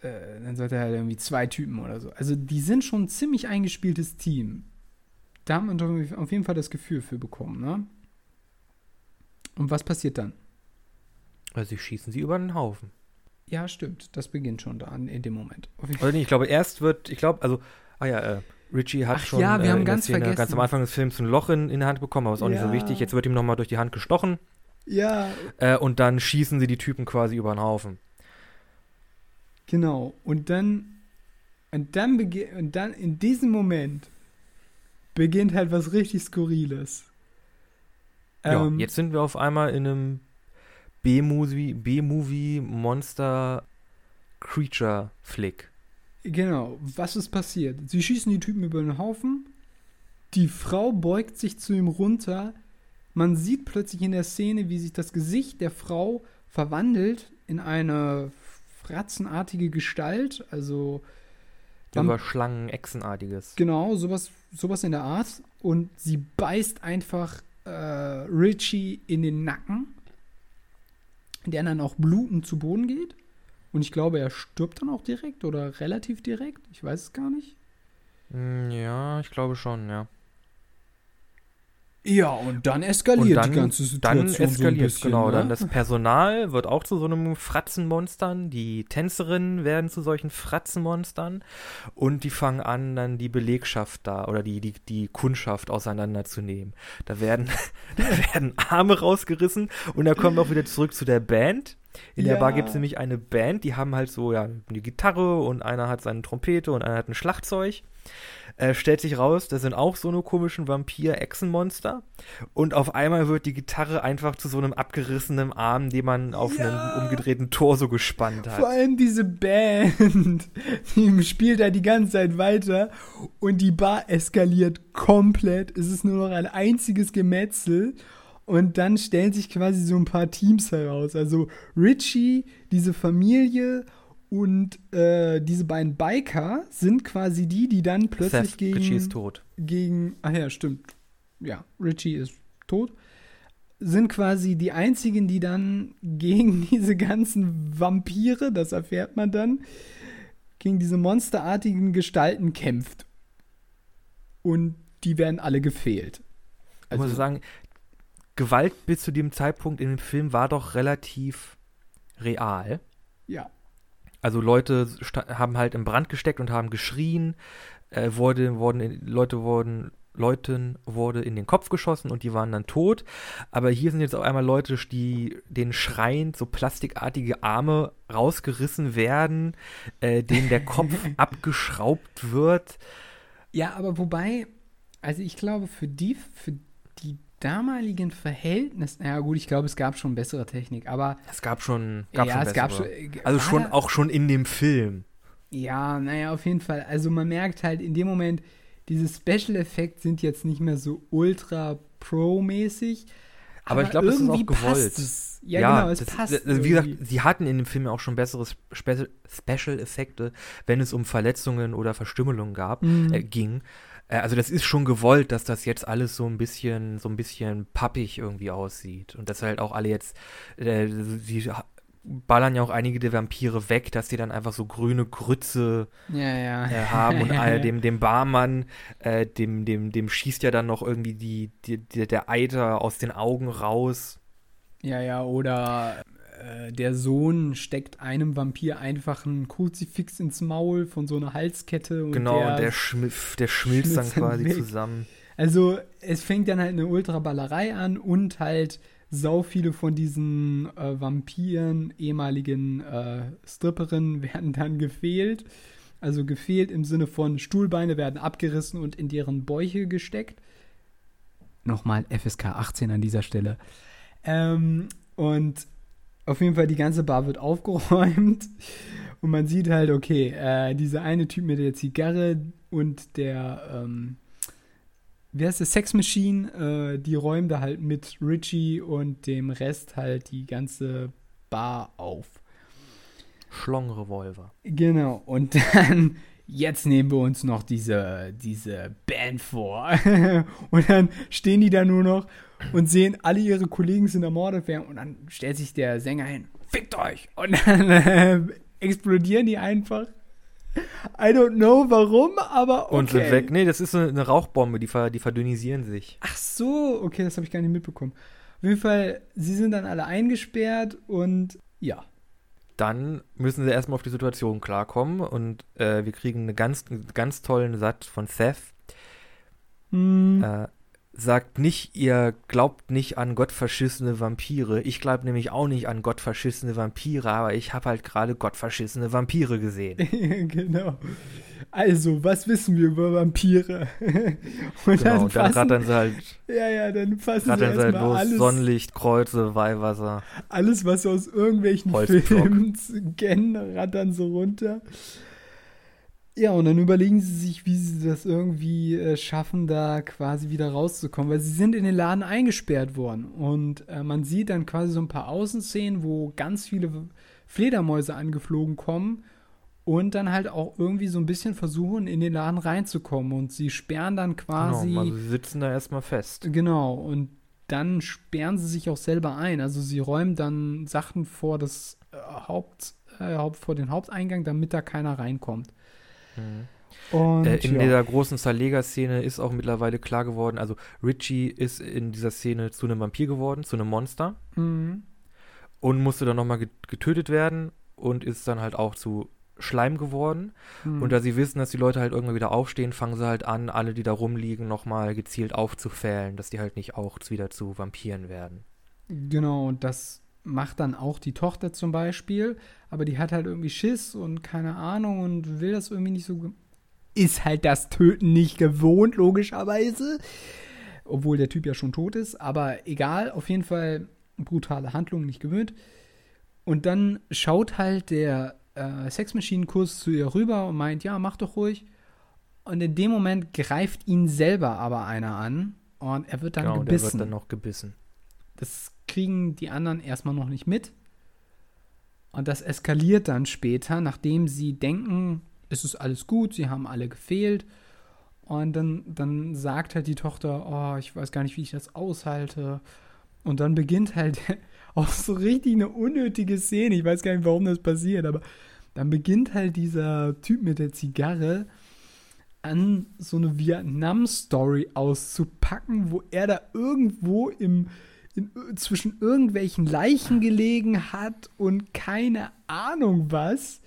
äh, dann sagt er halt irgendwie zwei Typen oder so. Also die sind schon ein ziemlich eingespieltes Team. Da haben wir auf jeden Fall das Gefühl für bekommen, ne? Und was passiert dann? Also sie schießen sie über den Haufen. Ja, stimmt. Das beginnt schon da in dem Moment. Oder nicht, ich glaube, erst wird, ich glaube, also, ah ja, äh, Richie hat Ach schon ja, wir äh, haben der ganz Szene, vergessen. ganz am Anfang des Films ein Loch in, in die Hand bekommen, aber ist auch nicht so Ja. wichtig. Jetzt wird ihm nochmal durch die Hand gestochen Ja, äh, und dann schießen sie die Typen quasi über den Haufen. genau. Und dann, und dann beginnt, und dann in diesem Moment beginnt halt was richtig Skurriles. Ja, Ähm, jetzt sind wir auf einmal in einem B-Movie, B-Movie Monster Creature Flick. Genau, was ist passiert? Sie schießen die Typen über den Haufen. Die Frau beugt sich zu ihm runter. Man sieht plötzlich in der Szene, wie sich das Gesicht der Frau verwandelt in eine fratzenartige Gestalt. Also, Über Schlangen, Echsenartiges. genau, sowas, sowas in der Art. Und sie beißt einfach äh, Richie in den Nacken, der dann auch blutend zu Boden geht. Und ich glaube, er stirbt dann auch direkt oder relativ direkt. Ich weiß es gar nicht. Hm, Ja, ich glaube schon, ja. Ja, und dann eskaliert Und dann- die ganze Situation Dann so ein eskaliert bisschen. genau. ne? Dann das Personal wird auch zu so einem Fratzenmonstern. Die Tänzerinnen werden zu solchen Fratzenmonstern. Und die fangen an, dann die Belegschaft da oder die, die, die Kundschaft auseinanderzunehmen. Da werden, da werden Arme rausgerissen und da kommen wir auch wieder zurück zu der Band. In der Ja. Bar gibt es nämlich eine Band, die haben halt so, ja, eine Gitarre und einer hat seine Trompete und einer hat ein Schlagzeug. Äh, stellt sich raus, das sind auch so eine komischen Vampir-Echsenmonster. Und auf einmal wird die Gitarre einfach zu so einem abgerissenen Arm, den man auf Ja. einen umgedrehten Torso gespannt Vor hat. allem diese Band, die spielt da die ganze Zeit weiter und die Bar eskaliert komplett. Es ist nur noch ein einziges Gemetzel und dann stellen sich quasi so ein paar Teams heraus. Also Richie, diese Familie und äh, diese beiden Biker sind quasi die, die dann plötzlich Seth, gegen Richie ist tot. gegen, ach ja, stimmt. Ja, Richie ist tot. Sind quasi die einzigen, die dann gegen diese ganzen Vampire, das erfährt man dann, gegen diese monsterartigen Gestalten kämpft. Und die werden alle gefehlt. Ich muss sagen, Gewalt bis zu dem Zeitpunkt in dem Film war doch relativ real. ja. Also Leute haben halt im Brand gesteckt und haben geschrien, äh, wurde, wurden, in- Leute wurden, Leuten wurde in den Kopf geschossen und die waren dann tot. Aber hier sind jetzt auf einmal Leute, die den schreiend so plastikartige Arme rausgerissen werden, äh, denen der Kopf abgeschraubt wird. Ja, aber wobei, also ich glaube, für die, für die damaligen Verhältnisse, ja gut, ich glaube, es gab schon bessere Technik, aber Es gab schon, gab ja, schon es gab schon. bessere. Also schon da- auch schon in dem Film. Ja, naja, auf jeden Fall. Also man merkt halt in dem Moment, diese Special Effects sind jetzt nicht mehr so ultra pro-mäßig. Aber ich glaube, das ist auch gewollt. Passt es. Ja, genau, es das, passt. Also wie gesagt, sie hatten in dem Film auch schon bessere Spe Special-Effekte, wenn es um Verletzungen oder Verstümmelungen gab, Mhm. äh, ging. Äh, also das ist schon gewollt, dass das jetzt alles so ein bisschen, so ein bisschen pappig irgendwie aussieht. Und dass halt auch alle jetzt, äh, sie ballern ja auch einige der Vampire weg, dass die dann einfach so grüne Grütze ja, ja. äh, haben und äh, dem, dem Barmann, äh, dem, dem, dem schießt ja dann noch irgendwie die, die, die, der Eiter aus den Augen raus. Ja, ja, oder äh, der Sohn steckt einem Vampir einfach ein Kruzifix ins Maul von so einer Halskette. Und genau, der, der, schmilf, der schmilzt dann schmilzt dann quasi weg. zusammen. Also es fängt dann halt eine Ultraballerei an und halt sau viele von diesen äh, Vampiren, ehemaligen äh, Stripperinnen werden dann gefehlt. Also gefehlt im Sinne von Stuhlbeine werden abgerissen und in deren Bäuche gesteckt. Nochmal FSK 18 an dieser Stelle. Ähm, und auf jeden Fall die ganze Bar wird aufgeräumt und man sieht halt, okay, äh, dieser eine Typ mit der Zigarre und der, ähm, wie heißt das, Sex Machine, äh, die räumen da halt mit Richie und dem Rest halt die ganze Bar auf. Schlongrevolver. Genau, und dann, jetzt nehmen wir uns noch diese, diese Band vor. und dann stehen die da nur noch und sehen, alle ihre Kollegen sind ermordet werden. Und dann stellt sich der Sänger hin, fickt euch! Und dann äh, explodieren die einfach. I don't know warum, aber okay. Und sind weg. Nee, das ist so eine Rauchbombe, die, ver, die verdünnisieren sich. Ach so, okay, das habe ich gar nicht mitbekommen. Auf jeden Fall, sie sind dann alle eingesperrt und ja. Dann müssen sie erstmal auf die Situation klarkommen und äh, wir kriegen eine ganz, einen ganz tollen Satz von Seth. Hm, Äh, sagt nicht, ihr glaubt nicht an gottverschissene Vampire. Ich glaube nämlich auch nicht an gottverschissene Vampire, aber ich habe halt gerade gottverschissene Vampire gesehen. genau. Also, was wissen wir über Vampire? und Genau, und dann fassen, rattern sie halt, ja, ja, dann fassen sie rattern sie halt los. alles, Sonnenlicht, Kreuze, Weihwasser. alles, was sie aus irgendwelchen Holzblock. Filmen kennen, rattern so runter. Ja, und dann überlegen sie sich, wie sie das irgendwie äh, schaffen, da quasi wieder rauszukommen, weil sie sind in den Laden eingesperrt worden. Und äh, man sieht dann quasi so ein paar Außenszenen, wo ganz viele Fledermäuse angeflogen kommen und dann halt auch irgendwie so ein bisschen versuchen, in den Laden reinzukommen. Und sie sperren dann quasi. Genau, also sie sitzen da erstmal fest. Genau, und dann sperren sie sich auch selber ein. Also sie räumen dann Sachen vor das äh, Haupt, äh, vor den Haupteingang, damit da keiner reinkommt. Und Äh, in ja. dieser großen Zerleger-Szene ist auch mittlerweile klar geworden, also Richie ist in dieser Szene zu einem Vampir geworden, zu einem Monster Mhm. und musste dann nochmal getötet werden und ist dann halt auch zu Schleim geworden. Mhm. Und da sie wissen, dass die Leute halt irgendwann wieder aufstehen, fangen sie halt an, alle, die da rumliegen, nochmal gezielt aufzufällen, dass die halt nicht auch wieder zu Vampiren werden. Genau, und das macht dann auch die Tochter zum Beispiel, aber die hat halt irgendwie Schiss und keine Ahnung und will das irgendwie nicht so. Ist halt das Töten nicht gewohnt, logischerweise. Obwohl der Typ ja schon tot ist, aber egal, auf jeden Fall brutale Handlung, nicht gewöhnt. Und dann schaut halt der äh, Sexmaschinenkurs zu ihr rüber und meint, ja, mach doch ruhig. Und in dem Moment greift ihn selber aber einer an und er wird dann genau, und der gebissen. wird dann noch gebissen. Das kriegen die anderen erstmal noch nicht mit. Und das eskaliert dann später, nachdem sie denken, es ist alles gut, sie haben alle gefehlt. Und dann, dann sagt halt die Tochter, oh, ich weiß gar nicht, wie ich das aushalte. Und dann beginnt halt auch so richtig eine unnötige Szene. Ich weiß gar nicht, warum das passiert, aber dann beginnt halt dieser Typ mit der Zigarre an so eine Vietnam-Story auszupacken, wo er da irgendwo im, in, zwischen irgendwelchen Leichen gelegen hat und keine Ahnung was.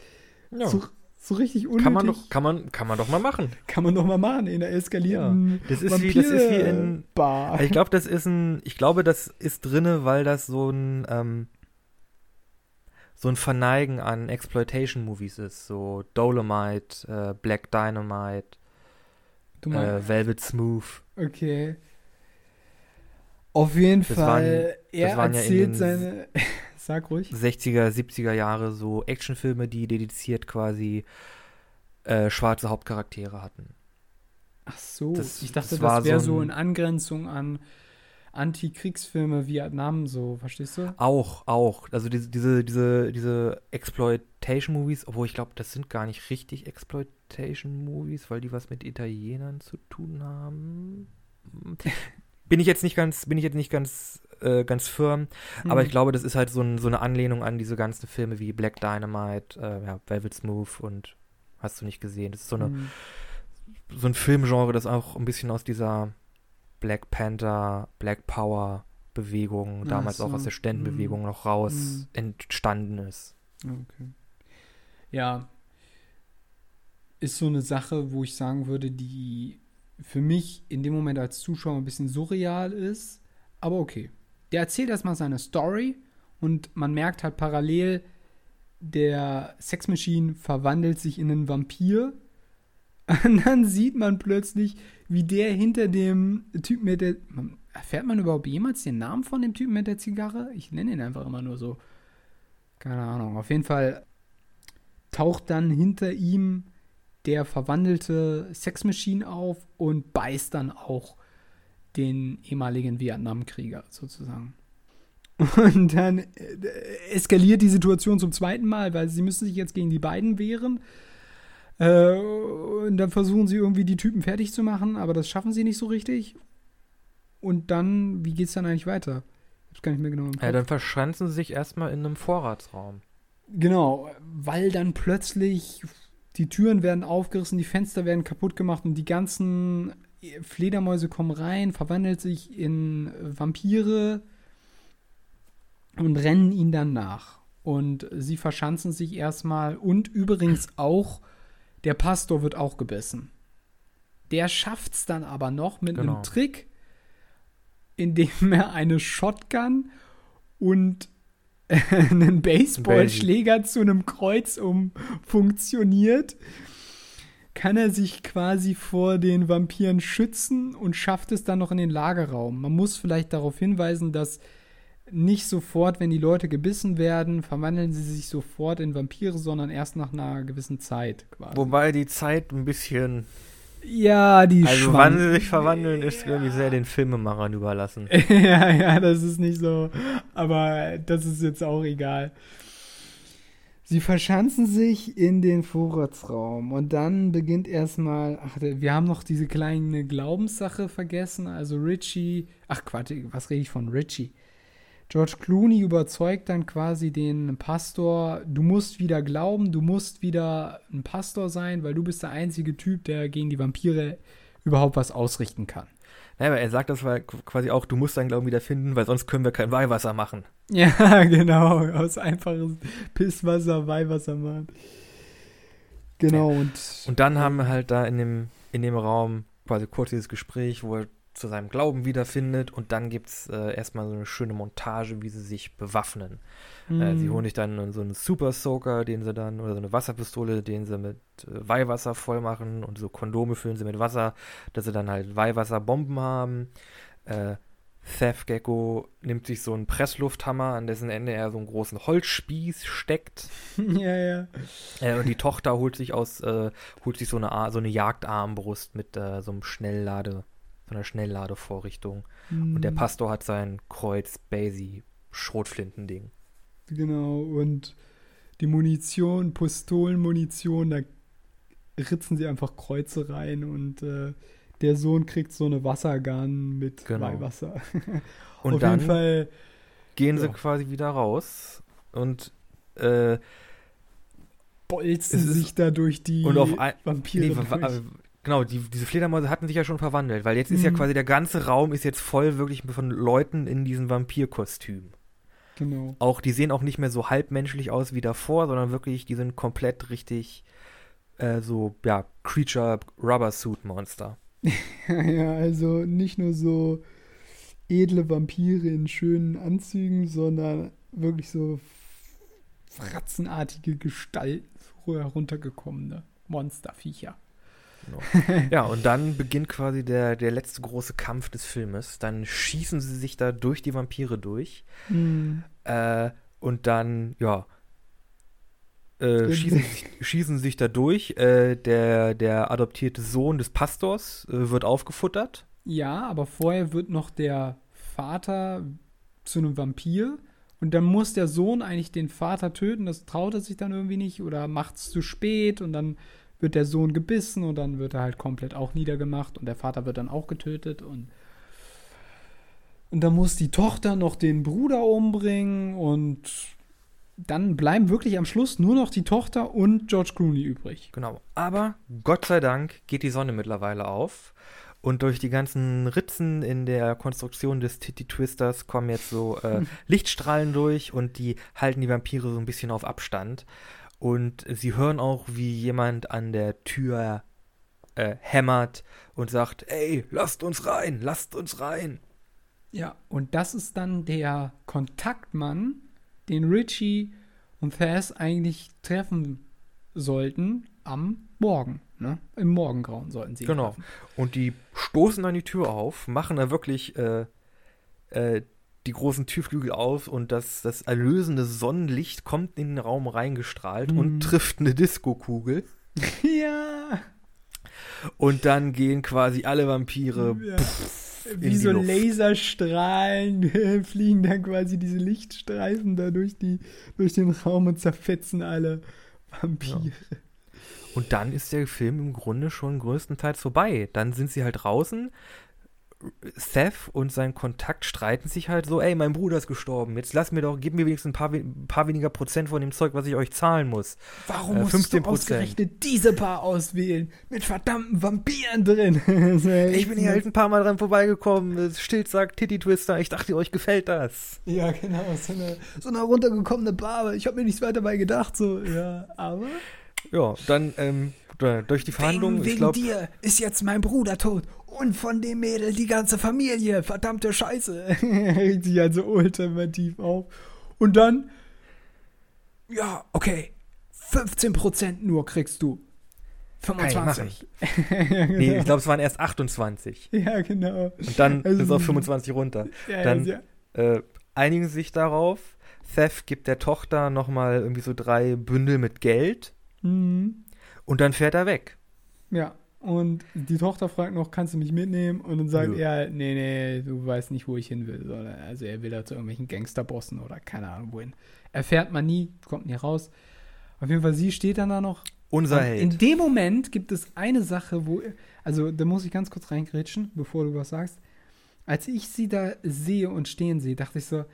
Ja. So, so richtig unnötig. Kann man doch, kann man, kann man doch mal machen. Kann man doch mal machen in der eskalierten Ja, das ist wie- das ist wie in- Bar. Ich glaube, das ist ein, ich glaube, das ist drinne, weil das so ein, ähm, so ein Verneigen an Exploitation-Movies ist. So Dolomite, äh, Black Dynamite, äh, Velvet Smooth. okay. Auf jeden Das Fall, waren- er ja erzählt den- seine. Sag ruhig. 60er, 70er Jahre so Actionfilme, die dediziert quasi äh, schwarze Hauptcharaktere hatten. Ach so, Das- ich dachte, das das, wäre so so, in Angrenzung an Antikriegsfilme Vietnam, so, verstehst du? Auch, auch. Also diese, diese, diese, diese Exploitation-Movies, obwohl ich glaube, das sind gar nicht richtig Exploitation-Movies, weil die was mit Italienern zu tun haben. Bin ich jetzt nicht ganz, bin ich jetzt nicht ganz, äh, ganz firm, aber Hm. ich glaube, das ist halt so, ein, so eine Anlehnung an diese ganzen Filme wie Black Dynamite, äh, ja, Velvet Smooth und hast du nicht gesehen. Das ist so eine, Hm. so ein Filmgenre, das auch ein bisschen aus dieser Black Panther, Black Power Punk-Bewegung, Ach damals auch so. aus der Ständenbewegung Mhm. noch raus Mhm. entstanden ist. Okay. Ja. Ist so eine Sache, wo ich sagen würde, die für mich in dem Moment als Zuschauer ein bisschen surreal ist. Aber okay. Der erzählt erstmal seine Story und man merkt halt parallel, der Sex Machine verwandelt sich in einen Vampir. Und dann sieht man plötzlich, wie der hinter dem Typen mit der. Erfährt man überhaupt jemals den Namen von dem Typen mit der Zigarre? Ich nenne ihn einfach immer nur so. Keine Ahnung. Auf jeden Fall taucht dann hinter ihm der verwandelte Sex Machine auf und beißt dann auch den ehemaligen Vietnamkrieger sozusagen. Und dann äh, eskaliert die Situation zum zweiten Mal, weil sie müssen sich jetzt gegen die beiden wehren. Äh, und dann versuchen sie irgendwie die Typen fertig zu machen, aber das schaffen sie nicht so richtig. Und dann, wie geht's dann eigentlich weiter? Ich hab's gar nicht mehr genau im Kopf. Ja, dann verschanzen sie sich erstmal in einem Vorratsraum. Genau, weil dann plötzlich die Türen werden aufgerissen, die Fenster werden kaputt gemacht und die ganzen Fledermäuse kommen rein, verwandeln sich in Vampire und rennen ihnen dann nach. Und sie verschanzen sich erstmal und übrigens auch der Pastor wird auch gebissen. Der schafft's dann aber noch mit Genau. einem Trick, indem er eine Shotgun und einen Baseballschläger zu einem Kreuz umfunktioniert, kann er sich quasi vor den Vampiren schützen und schafft es dann noch in den Lagerraum. Man muss vielleicht darauf hinweisen, dass nicht sofort, wenn die Leute gebissen werden, verwandeln sie sich sofort in Vampire, sondern erst nach einer gewissen Zeit quasi. Wobei die Zeit ein bisschen. ja, die Also, schwankt. wann sie sich verwandeln, ist, glaube ich, sehr den Filmemachern überlassen. ja, ja, das ist nicht so. Aber das ist jetzt auch egal. Sie verschanzen sich in den Vorratsraum und dann beginnt erstmal. Ach, wir haben noch diese kleine Glaubenssache vergessen. Also Richie. Ach Quatsch, was rede ich von Richie? George Clooney überzeugt dann quasi den Pastor, du musst wieder glauben, du musst wieder ein Pastor sein, weil du bist der einzige Typ, der gegen die Vampire überhaupt was ausrichten kann. Naja, aber er sagt das quasi auch, du musst deinen Glauben wieder finden, weil sonst können wir kein Weihwasser machen. Ja, genau. Aus einfaches Pisswasser, Weihwasser machen. Genau, und. Und dann haben wir halt da in dem, in dem Raum quasi kurz dieses Gespräch, wo er zu seinem Glauben wiederfindet und dann gibt es äh, erstmal so eine schöne Montage, wie sie sich bewaffnen. Äh, sie Mm. holen sich dann so einen Super Soaker, den sie dann, oder so eine Wasserpistole, den sie mit äh, Weihwasser voll machen und so Kondome füllen sie mit Wasser, dass sie dann halt Weihwasserbomben haben. Thef Gecko nimmt sich so einen Presslufthammer, an dessen Ende er so einen großen Holzspieß steckt. ja, ja. Äh, und die Tochter holt sich aus, äh, holt sich so eine, Ar- so eine Jagdarmbrust mit äh, so einem Schnelllade, so einer Schnellladevorrichtung. Und der Mm, Pastor hat sein Kreuz Basie Schrotflintending. Genau, und die Munition, Pistolenmunition, da ritzen sie einfach Kreuze rein und äh, der Sohn kriegt so eine Wassergun mit Genau. Weihwasser. Und Auf dann jeden Fall. gehen sie ja. quasi wieder raus und äh, bolzen ist- sich da durch die und auf ein- Vampire. nee, durch. genau, die, diese Fledermäuse hatten sich ja schon verwandelt, weil jetzt ist ja Mhm. quasi der ganze Raum ist jetzt voll wirklich von Leuten in diesen Vampirkostümen. Genau. Auch die sehen auch nicht mehr so halbmenschlich aus wie davor, sondern wirklich, die sind komplett richtig äh, so, ja, Creature Rubber Suit Monster. ja, also nicht nur so edle Vampire in schönen Anzügen, sondern wirklich so fratzenartige Gestalten, heruntergekommene Monsterviecher. Genau. ja, und dann beginnt quasi der, der letzte große Kampf des Filmes. Dann schießen sie sich da durch die Vampire durch. Hm. Äh, und dann, ja, äh, schießen, sich- schießen sich da durch. Äh, der, der adoptierte Sohn des Pastors äh, wird aufgefuttert. Ja, aber vorher wird noch der Vater zu einem Vampir und dann muss der Sohn eigentlich den Vater töten. Das traut er sich dann irgendwie nicht oder macht es zu spät und dann wird der Sohn gebissen und dann wird er halt komplett auch niedergemacht und der Vater wird dann auch getötet und und dann muss die Tochter noch den Bruder umbringen und dann bleiben wirklich am Schluss nur noch die Tochter und George Clooney übrig. Genau. Aber Gott sei Dank geht die Sonne mittlerweile auf. Und durch die ganzen Ritzen in der Konstruktion des Titty Twisters kommen jetzt so äh, Lichtstrahlen durch und die halten die Vampire so ein bisschen auf Abstand. Und sie hören auch, wie jemand an der Tür äh, hämmert und sagt, ey, lasst uns rein, lasst uns rein. Ja, und das ist dann der Kontaktmann, den Richie und Thaz eigentlich treffen sollten am Morgen. Ne? Im Morgengrauen sollten sie. Genau. Treffen. Und die stoßen dann die Tür auf, machen da wirklich äh, äh, die großen Türflügel auf und das, das erlösende Sonnenlicht kommt in den Raum reingestrahlt Mhm. und trifft eine Diskokugel. ja. Und dann gehen quasi alle Vampire Ja. pff, Wie so Luft. Laserstrahlen fliegen dann quasi diese Lichtstreifen da durch, die, durch den Raum und zerfetzen alle Vampire. Und dann ist der Film im Grunde schon größtenteils vorbei. Dann sind sie halt draußen. Seth und sein Kontakt streiten sich halt so, ey, mein Bruder ist gestorben, jetzt lass mir doch, gib mir wenigstens ein paar, ein paar weniger Prozent von dem Zeug, was ich euch zahlen muss. Warum Äh, musst du 15%. ausgerechnet diese Paar auswählen? Mit verdammten Vampiren drin. Ich bin hier halt ein paar Mal dran vorbeigekommen, Schild sagt Titty Twister, ich dachte, euch gefällt das. Ja, genau. So eine, so eine runtergekommene Barbe. Ich habe mir nichts weiter bei gedacht. So, ja, aber. Ja, dann ähm, durch die Verhandlungen, wegen ich glaube, dir ist jetzt mein Bruder tot. Und von dem Mädel die ganze Familie. Verdammte Scheiße. Regt sich also ultimativ auf. Und dann. Ja, okay. 15% nur kriegst du. Kann ich 25. nee, ich glaube, es waren erst 28. Ja, genau. Und dann Also- ist es auf 25 runter. Ja, Dann- ja. äh, einigen sich darauf. Seth gibt der Tochter nochmal irgendwie so drei Bündel mit Geld Mhm. Und dann fährt er weg. Ja, und die Tochter fragt noch, kannst du mich mitnehmen? Und dann sagt Nö. er, nee, nee, du weißt nicht, wo ich hin will. Also er will da zu irgendwelchen Gangsterbossen oder keine Ahnung wohin. Erfährt man nie, kommt nie raus. Auf jeden Fall, sie steht dann da noch. Unser Held. in dem Moment gibt es eine Sache, wo, also da muss ich ganz kurz reingrätschen, bevor du was sagst. Als ich sie da sehe und stehen sehe, dachte ich so,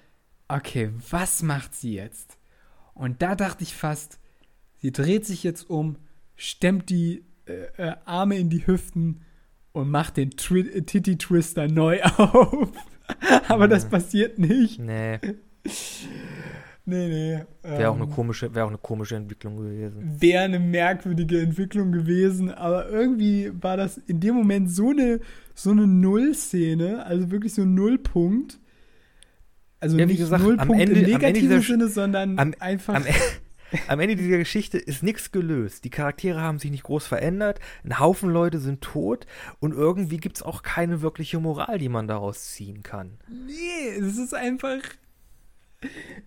okay, was macht sie jetzt? Und da dachte ich fast, sie dreht sich jetzt um, stemmt die äh, äh, Arme in die Hüften und macht den Tri äh, Titty Twister neu auf. Aber das passiert nicht. nee, Nee, nee. wäre auch, eine ähm, komische- wär auch eine komische Entwicklung gewesen. wäre eine merkwürdige Entwicklung gewesen, aber irgendwie war das in dem Moment so eine, so eine Null-Szene, also wirklich so ein Nullpunkt. Also Ja, nicht gesagt, Nullpunkt Ende- im negativen Sinne, sondern am- einfach. Am, am Ende dieser Geschichte ist nichts gelöst. Die Charaktere haben sich nicht groß verändert. Ein Haufen Leute sind tot und irgendwie gibt es auch keine wirkliche Moral, die man daraus ziehen kann. nee, es ist einfach.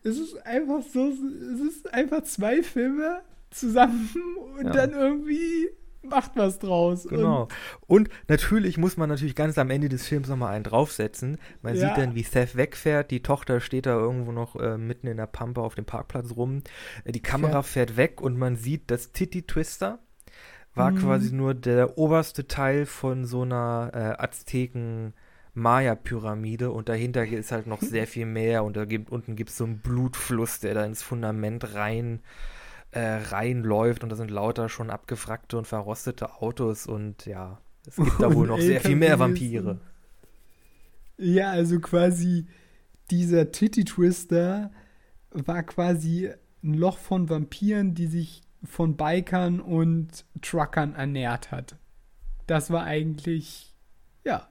Es ist einfach so, es ist einfach zwei Filme zusammen und Ja. dann irgendwie macht was draus. Genau. Und natürlich muss man natürlich ganz am Ende des Films nochmal einen draufsetzen. Man Ja. sieht dann, wie Seth wegfährt. Die Tochter steht da irgendwo noch äh, mitten in der Pampa auf dem Parkplatz rum. Äh, die Kamera fährt weg und man sieht, das Titty Twister war Mhm. quasi nur der oberste Teil von so einer äh, Azteken Maya-Pyramide und dahinter ist halt noch sehr viel mehr und da gibt, unten gibt es so einen Blutfluss, der da ins Fundament rein äh, reinläuft und da sind lauter schon abgewrackte und verrostete Autos und ja, es gibt da wohl noch sehr viel mehr Vampire. Ja, also quasi dieser Titty Twister war quasi ein Loch von Vampiren, die sich von Bikern und Truckern ernährt hat. Das war eigentlich, ja,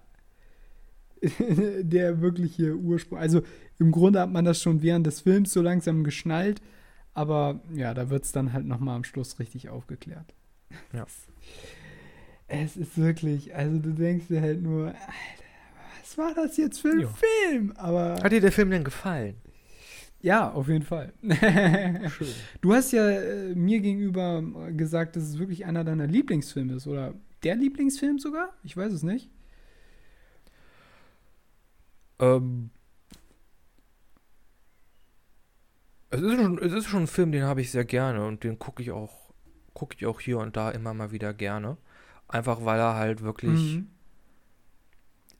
der wirkliche Ursprung. Also im Grunde hat man das schon während des Films so langsam geschnallt, aber ja, da wird es dann halt nochmal am Schluss richtig aufgeklärt. Ja. Es ist wirklich, also du denkst dir halt nur, Alter, was war das jetzt für ein Ja. Film? Aber Hat dir der Film denn gefallen? ja, auf jeden Fall. Schön. Du hast ja äh, mir gegenüber gesagt, dass es wirklich einer deiner Lieblingsfilme ist. Oder der Lieblingsfilm sogar? Ich weiß es nicht. Ähm, es, ist schon, es ist schon ein Film, den habe ich sehr gerne und den gucke ich auch gucke ich auch hier und da immer mal wieder gerne. Einfach weil er halt wirklich Mhm.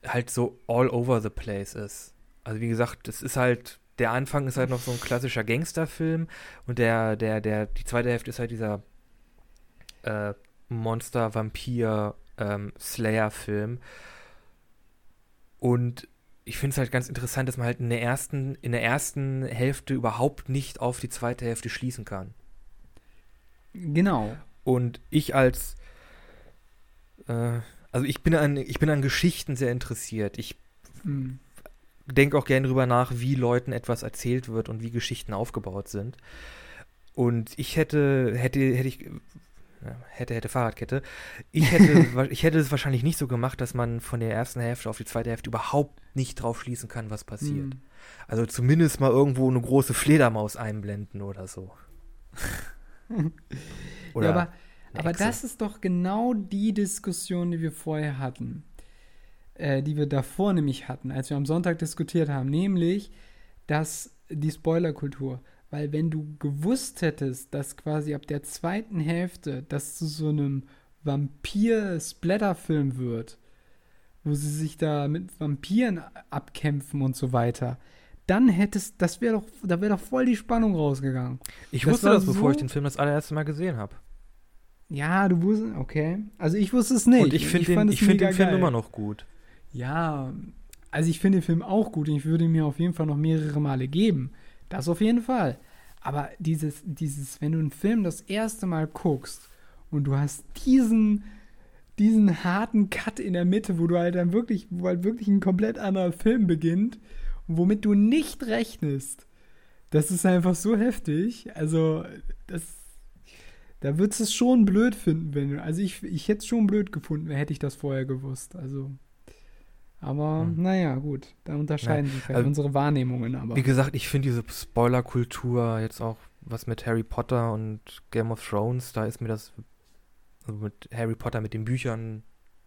halt so all over the place ist. Also wie gesagt, es ist halt, der Anfang ist halt noch so ein klassischer Gangsterfilm und der, der, der, die zweite Hälfte ist halt dieser äh, Monster, Vampir, ähm, Slayer-Film. Und ich finde es halt ganz interessant, dass man halt in der ersten, in der ersten Hälfte überhaupt nicht auf die zweite Hälfte schließen kann. Genau. Und ich als äh, also ich bin an, ich bin an Geschichten sehr interessiert. Ich Hm. denke auch gerne drüber nach, wie Leuten etwas erzählt wird und wie Geschichten aufgebaut sind. Und ich hätte, hätte, hätte ich, hätte, hätte Fahrradkette. Ich hätte, ich hätte es wahrscheinlich nicht so gemacht, dass man von der ersten Hälfte auf die zweite Hälfte überhaupt nicht drauf schließen kann, was passiert. Hm. Also zumindest mal irgendwo eine große Fledermaus einblenden oder so. ja, aber, aber das ist doch genau die Diskussion, die wir vorher hatten. Äh, die wir davor nämlich hatten, als wir am Sonntag diskutiert haben. Nämlich, dass die Spoilerkultur. Weil wenn du gewusst hättest, dass quasi ab der zweiten Hälfte das zu so einem Vampir-Splatter-Film wird, wo sie sich da mit Vampiren abkämpfen und so weiter, dann hättest, das wäre doch, da wäre doch voll die Spannung rausgegangen. Ich das wusste das, bevor ich so- den Film das allererste Mal gesehen habe. Ja, du wusstest, okay. Also ich wusste es nicht. Und ich finde den, ich find den Film geil. immer noch gut. Ja, also ich finde den Film auch gut und ich würde ihn mir auf jeden Fall noch mehrere Male geben. Das auf jeden Fall. Aber dieses, dieses, wenn du einen Film das erste Mal guckst und du hast diesen, diesen harten Cut in der Mitte, wo du halt dann wirklich, wo halt wirklich ein komplett anderer Film beginnt und womit du nicht rechnest, das ist einfach so heftig. Also, das, da würdest du es schon blöd finden, wenn du, also ich, ich hätte es schon blöd gefunden, hätte ich das vorher gewusst. Also, aber Hm. naja, gut, da unterscheiden sich halt also- unsere Wahrnehmungen aber. Wie gesagt, ich finde diese Spoiler-Kultur jetzt auch, was mit Harry Potter und Game of Thrones, da ist mir das, also mit Harry Potter, mit den Büchern,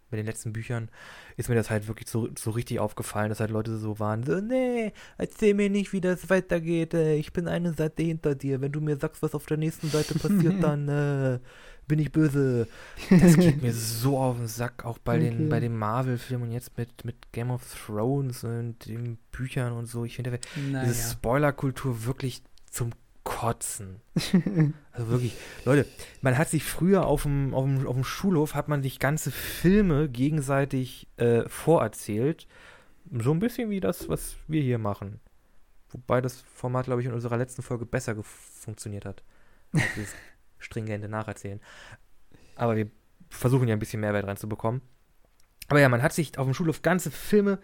mit den letzten Büchern, ist mir das halt wirklich so, so richtig aufgefallen, dass halt Leute so waren, so, nee, erzähl mir nicht, wie das weitergeht, äh, ich bin eine Seite hinter dir, wenn du mir sagst, was auf der nächsten Seite passiert, dann äh, bin ich böse. Das geht mir so auf den Sack, auch bei Okay. den, bei den Marvel-Filmen und jetzt mit, mit Game of Thrones und den Büchern und so. Ich finde, diese naja. Spoiler-Kultur wirklich zum Kotzen. also wirklich, Leute, man hat sich früher auf dem, auf dem, auf dem Schulhof, hat man sich ganze Filme gegenseitig äh, vorerzählt. So ein bisschen wie das, was wir hier machen. Wobei das Format, glaube ich, in unserer letzten Folge besser funktioniert hat. als Dieses stringente Nacherzählen. Aber wir versuchen ja ein bisschen Mehrwert reinzubekommen. Aber ja, man hat sich auf dem Schulhof ganze Filme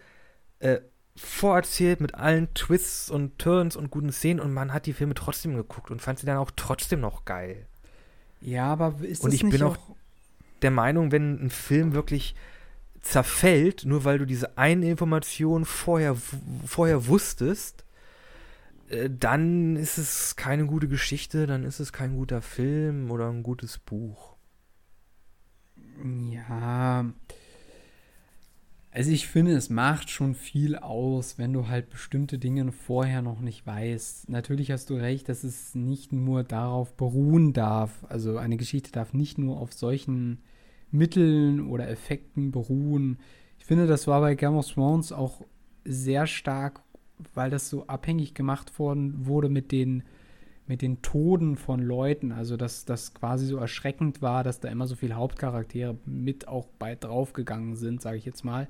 äh, vorerzählt mit allen Twists und Turns und guten Szenen und man hat die Filme trotzdem geguckt und fand sie dann auch trotzdem noch geil. Ja, aber ist Und das ich nicht bin auch- Der Meinung, wenn ein Film wirklich zerfällt, nur weil du diese eine Information vorher, vorher wusstest, dann ist es keine gute Geschichte, dann ist es kein guter Film oder ein gutes Buch. Ja. Also ich finde, es macht schon viel aus, wenn du halt bestimmte Dinge vorher noch nicht weißt. Natürlich hast du recht, dass es nicht nur darauf beruhen darf. Also eine Geschichte darf nicht nur auf solchen Mitteln oder Effekten beruhen. Ich finde, das war bei Game of Thrones auch sehr stark, weil das so abhängig gemacht worden wurde mit den mit den Toden von Leuten, also dass das quasi so erschreckend war, dass da immer so viele Hauptcharaktere mit auch bei draufgegangen sind, sage ich jetzt mal.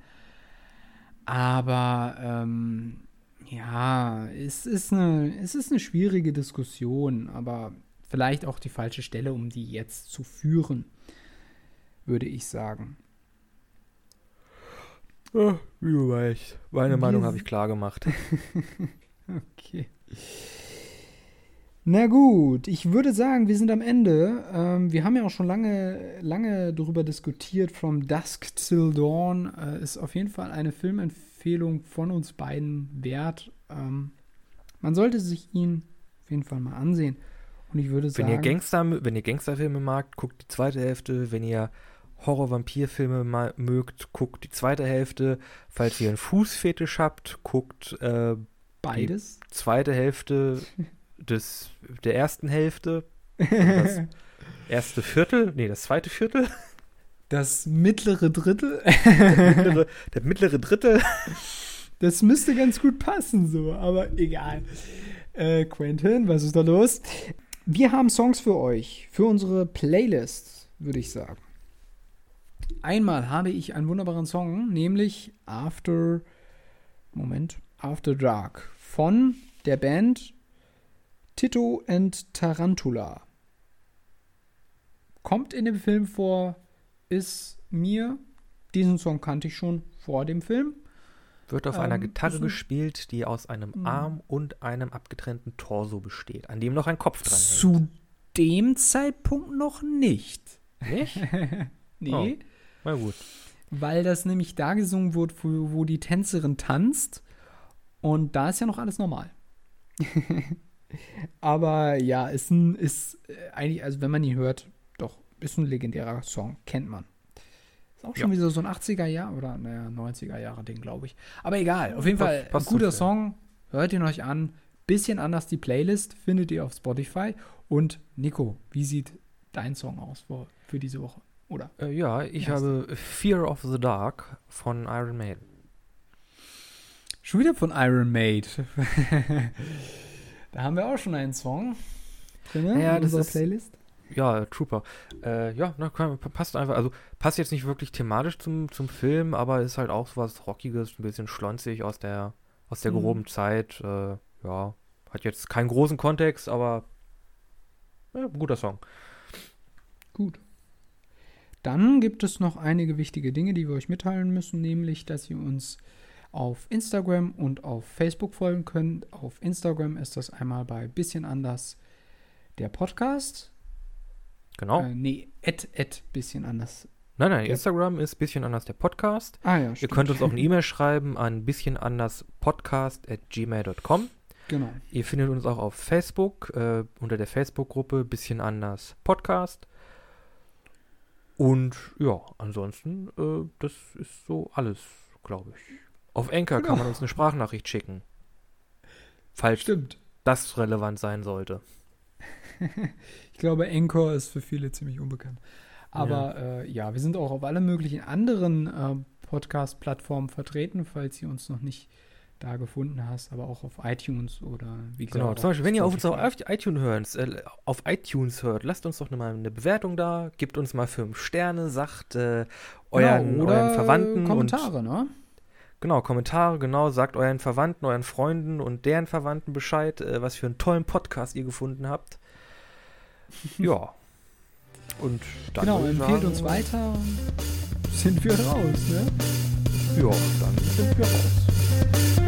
Aber ähm, ja, es ist, eine, es ist eine schwierige Diskussion, aber vielleicht auch die falsche Stelle, um die jetzt zu führen, würde ich sagen. Ja, wie du weißt. Meine Meinung habe ich klar gemacht. Okay. Na gut, ich würde sagen, wir sind am Ende. Ähm, wir haben ja auch schon lange, lange darüber diskutiert. From Dusk Till Dawn äh, ist auf jeden Fall eine Filmempfehlung von uns beiden wert. Ähm, man sollte sich ihn auf jeden Fall mal ansehen. Und ich würde Wenn sagen, ihr, Gangster, wenn ihr Gangsterfilme magt, guckt die zweite Hälfte. Wenn ihr Horror-Vampir-Filme mögt, guckt die zweite Hälfte. Falls ihr einen Fußfetisch habt, guckt äh, beides. zweite Hälfte des, der ersten Hälfte. Das erste Viertel, nee, das zweite Viertel. Das mittlere Drittel, Der mittlere, der mittlere Drittel. das müsste ganz gut passen, so, aber egal. Äh, Quentin, was ist da los? Wir haben Songs für euch, für unsere Playlist, würde ich sagen. Einmal habe ich einen wunderbaren Song, nämlich After Moment. After Dark von der Band Tito and Tarantula. Kommt in dem Film vor, ist mir, diesen Song kannte ich schon vor dem Film. Wird auf Ähm, einer Gitarre ist gespielt, die aus einem Mhm. Arm und einem abgetrennten Torso besteht, an dem noch ein Kopf dran hängt. Zu dem Zeitpunkt noch nicht. Nicht? Nee, Na gut. weil das nämlich da gesungen wird, wo, wo die Tänzerin tanzt. Und da ist ja noch alles normal. Aber ja, ist ein, ist äh, eigentlich, also wenn man ihn hört, doch, ist ein legendärer Song, kennt man. Ist auch schon Ja. wieder so ein 80er Jahr oder, naja, 90er Jahre Ding, glaube ich. Aber egal, auf jeden Fall ein guter. Song, hört ihn euch an. Bisschen anders die Playlist findet ihr auf Spotify. Und Nico, wie sieht dein Song aus für, für diese Woche? Oder? Äh, ja, ich Ja, habe Fear of the Dark von Iron Maiden. Schon wieder von Iron Maid. da haben wir auch schon einen Song drin Ja, in das unserer ist- Playlist. Ja, Trooper. Äh, ja, na, passt einfach. Also passt jetzt nicht wirklich thematisch zum, zum Film, aber ist halt auch so was Rockiges, ein bisschen schlonzig aus der, aus der Mhm. groben Zeit. Äh, ja, hat jetzt keinen großen Kontext, aber ja, guter Song. Gut. Dann gibt es noch einige wichtige Dinge, die wir euch mitteilen müssen, nämlich, dass ihr uns auf Instagram und auf Facebook folgen könnt. Auf Instagram ist das einmal bei bisschen anders der Podcast. Genau. Äh, nee, at, at bisschen anders. nein, nein. Instagram ist bisschen anders der Podcast. Ah ja, Ihr könnt uns auch eine E-Mail schreiben an bisschenanderspodcast.gmail.com. Genau. Ihr findet uns auch auf Facebook äh, unter der Facebook-Gruppe Bisschen anders Podcast. Und ja, ansonsten, äh, das ist so alles, glaube ich. Auf Anchor kann Genau. man uns eine Sprachnachricht schicken. Falls Stimmt. das relevant sein sollte. Ich glaube, Anchor ist für viele ziemlich unbekannt. Aber ja, äh, ja wir sind auch auf alle möglichen anderen äh, Podcast-Plattformen vertreten, falls ihr uns noch nicht da gefunden hast, aber auch auf iTunes oder wie gesagt. Genau, zum Beispiel, wenn ihr auf uns auf iTunes hört, äh, auf iTunes hört, lasst uns doch mal eine Bewertung da, gebt uns mal fünf Sterne, sagt äh, euren, genau, euren Verwandten und Kommentare, ne? Genau, Kommentare, genau, sagt euren Verwandten, euren Freunden und deren Verwandten Bescheid, äh, was für einen tollen Podcast ihr gefunden habt. ja. Und dann Genau, empfehlt sagen, uns weiter und sind wir raus, ne? Ja, dann sind wir raus.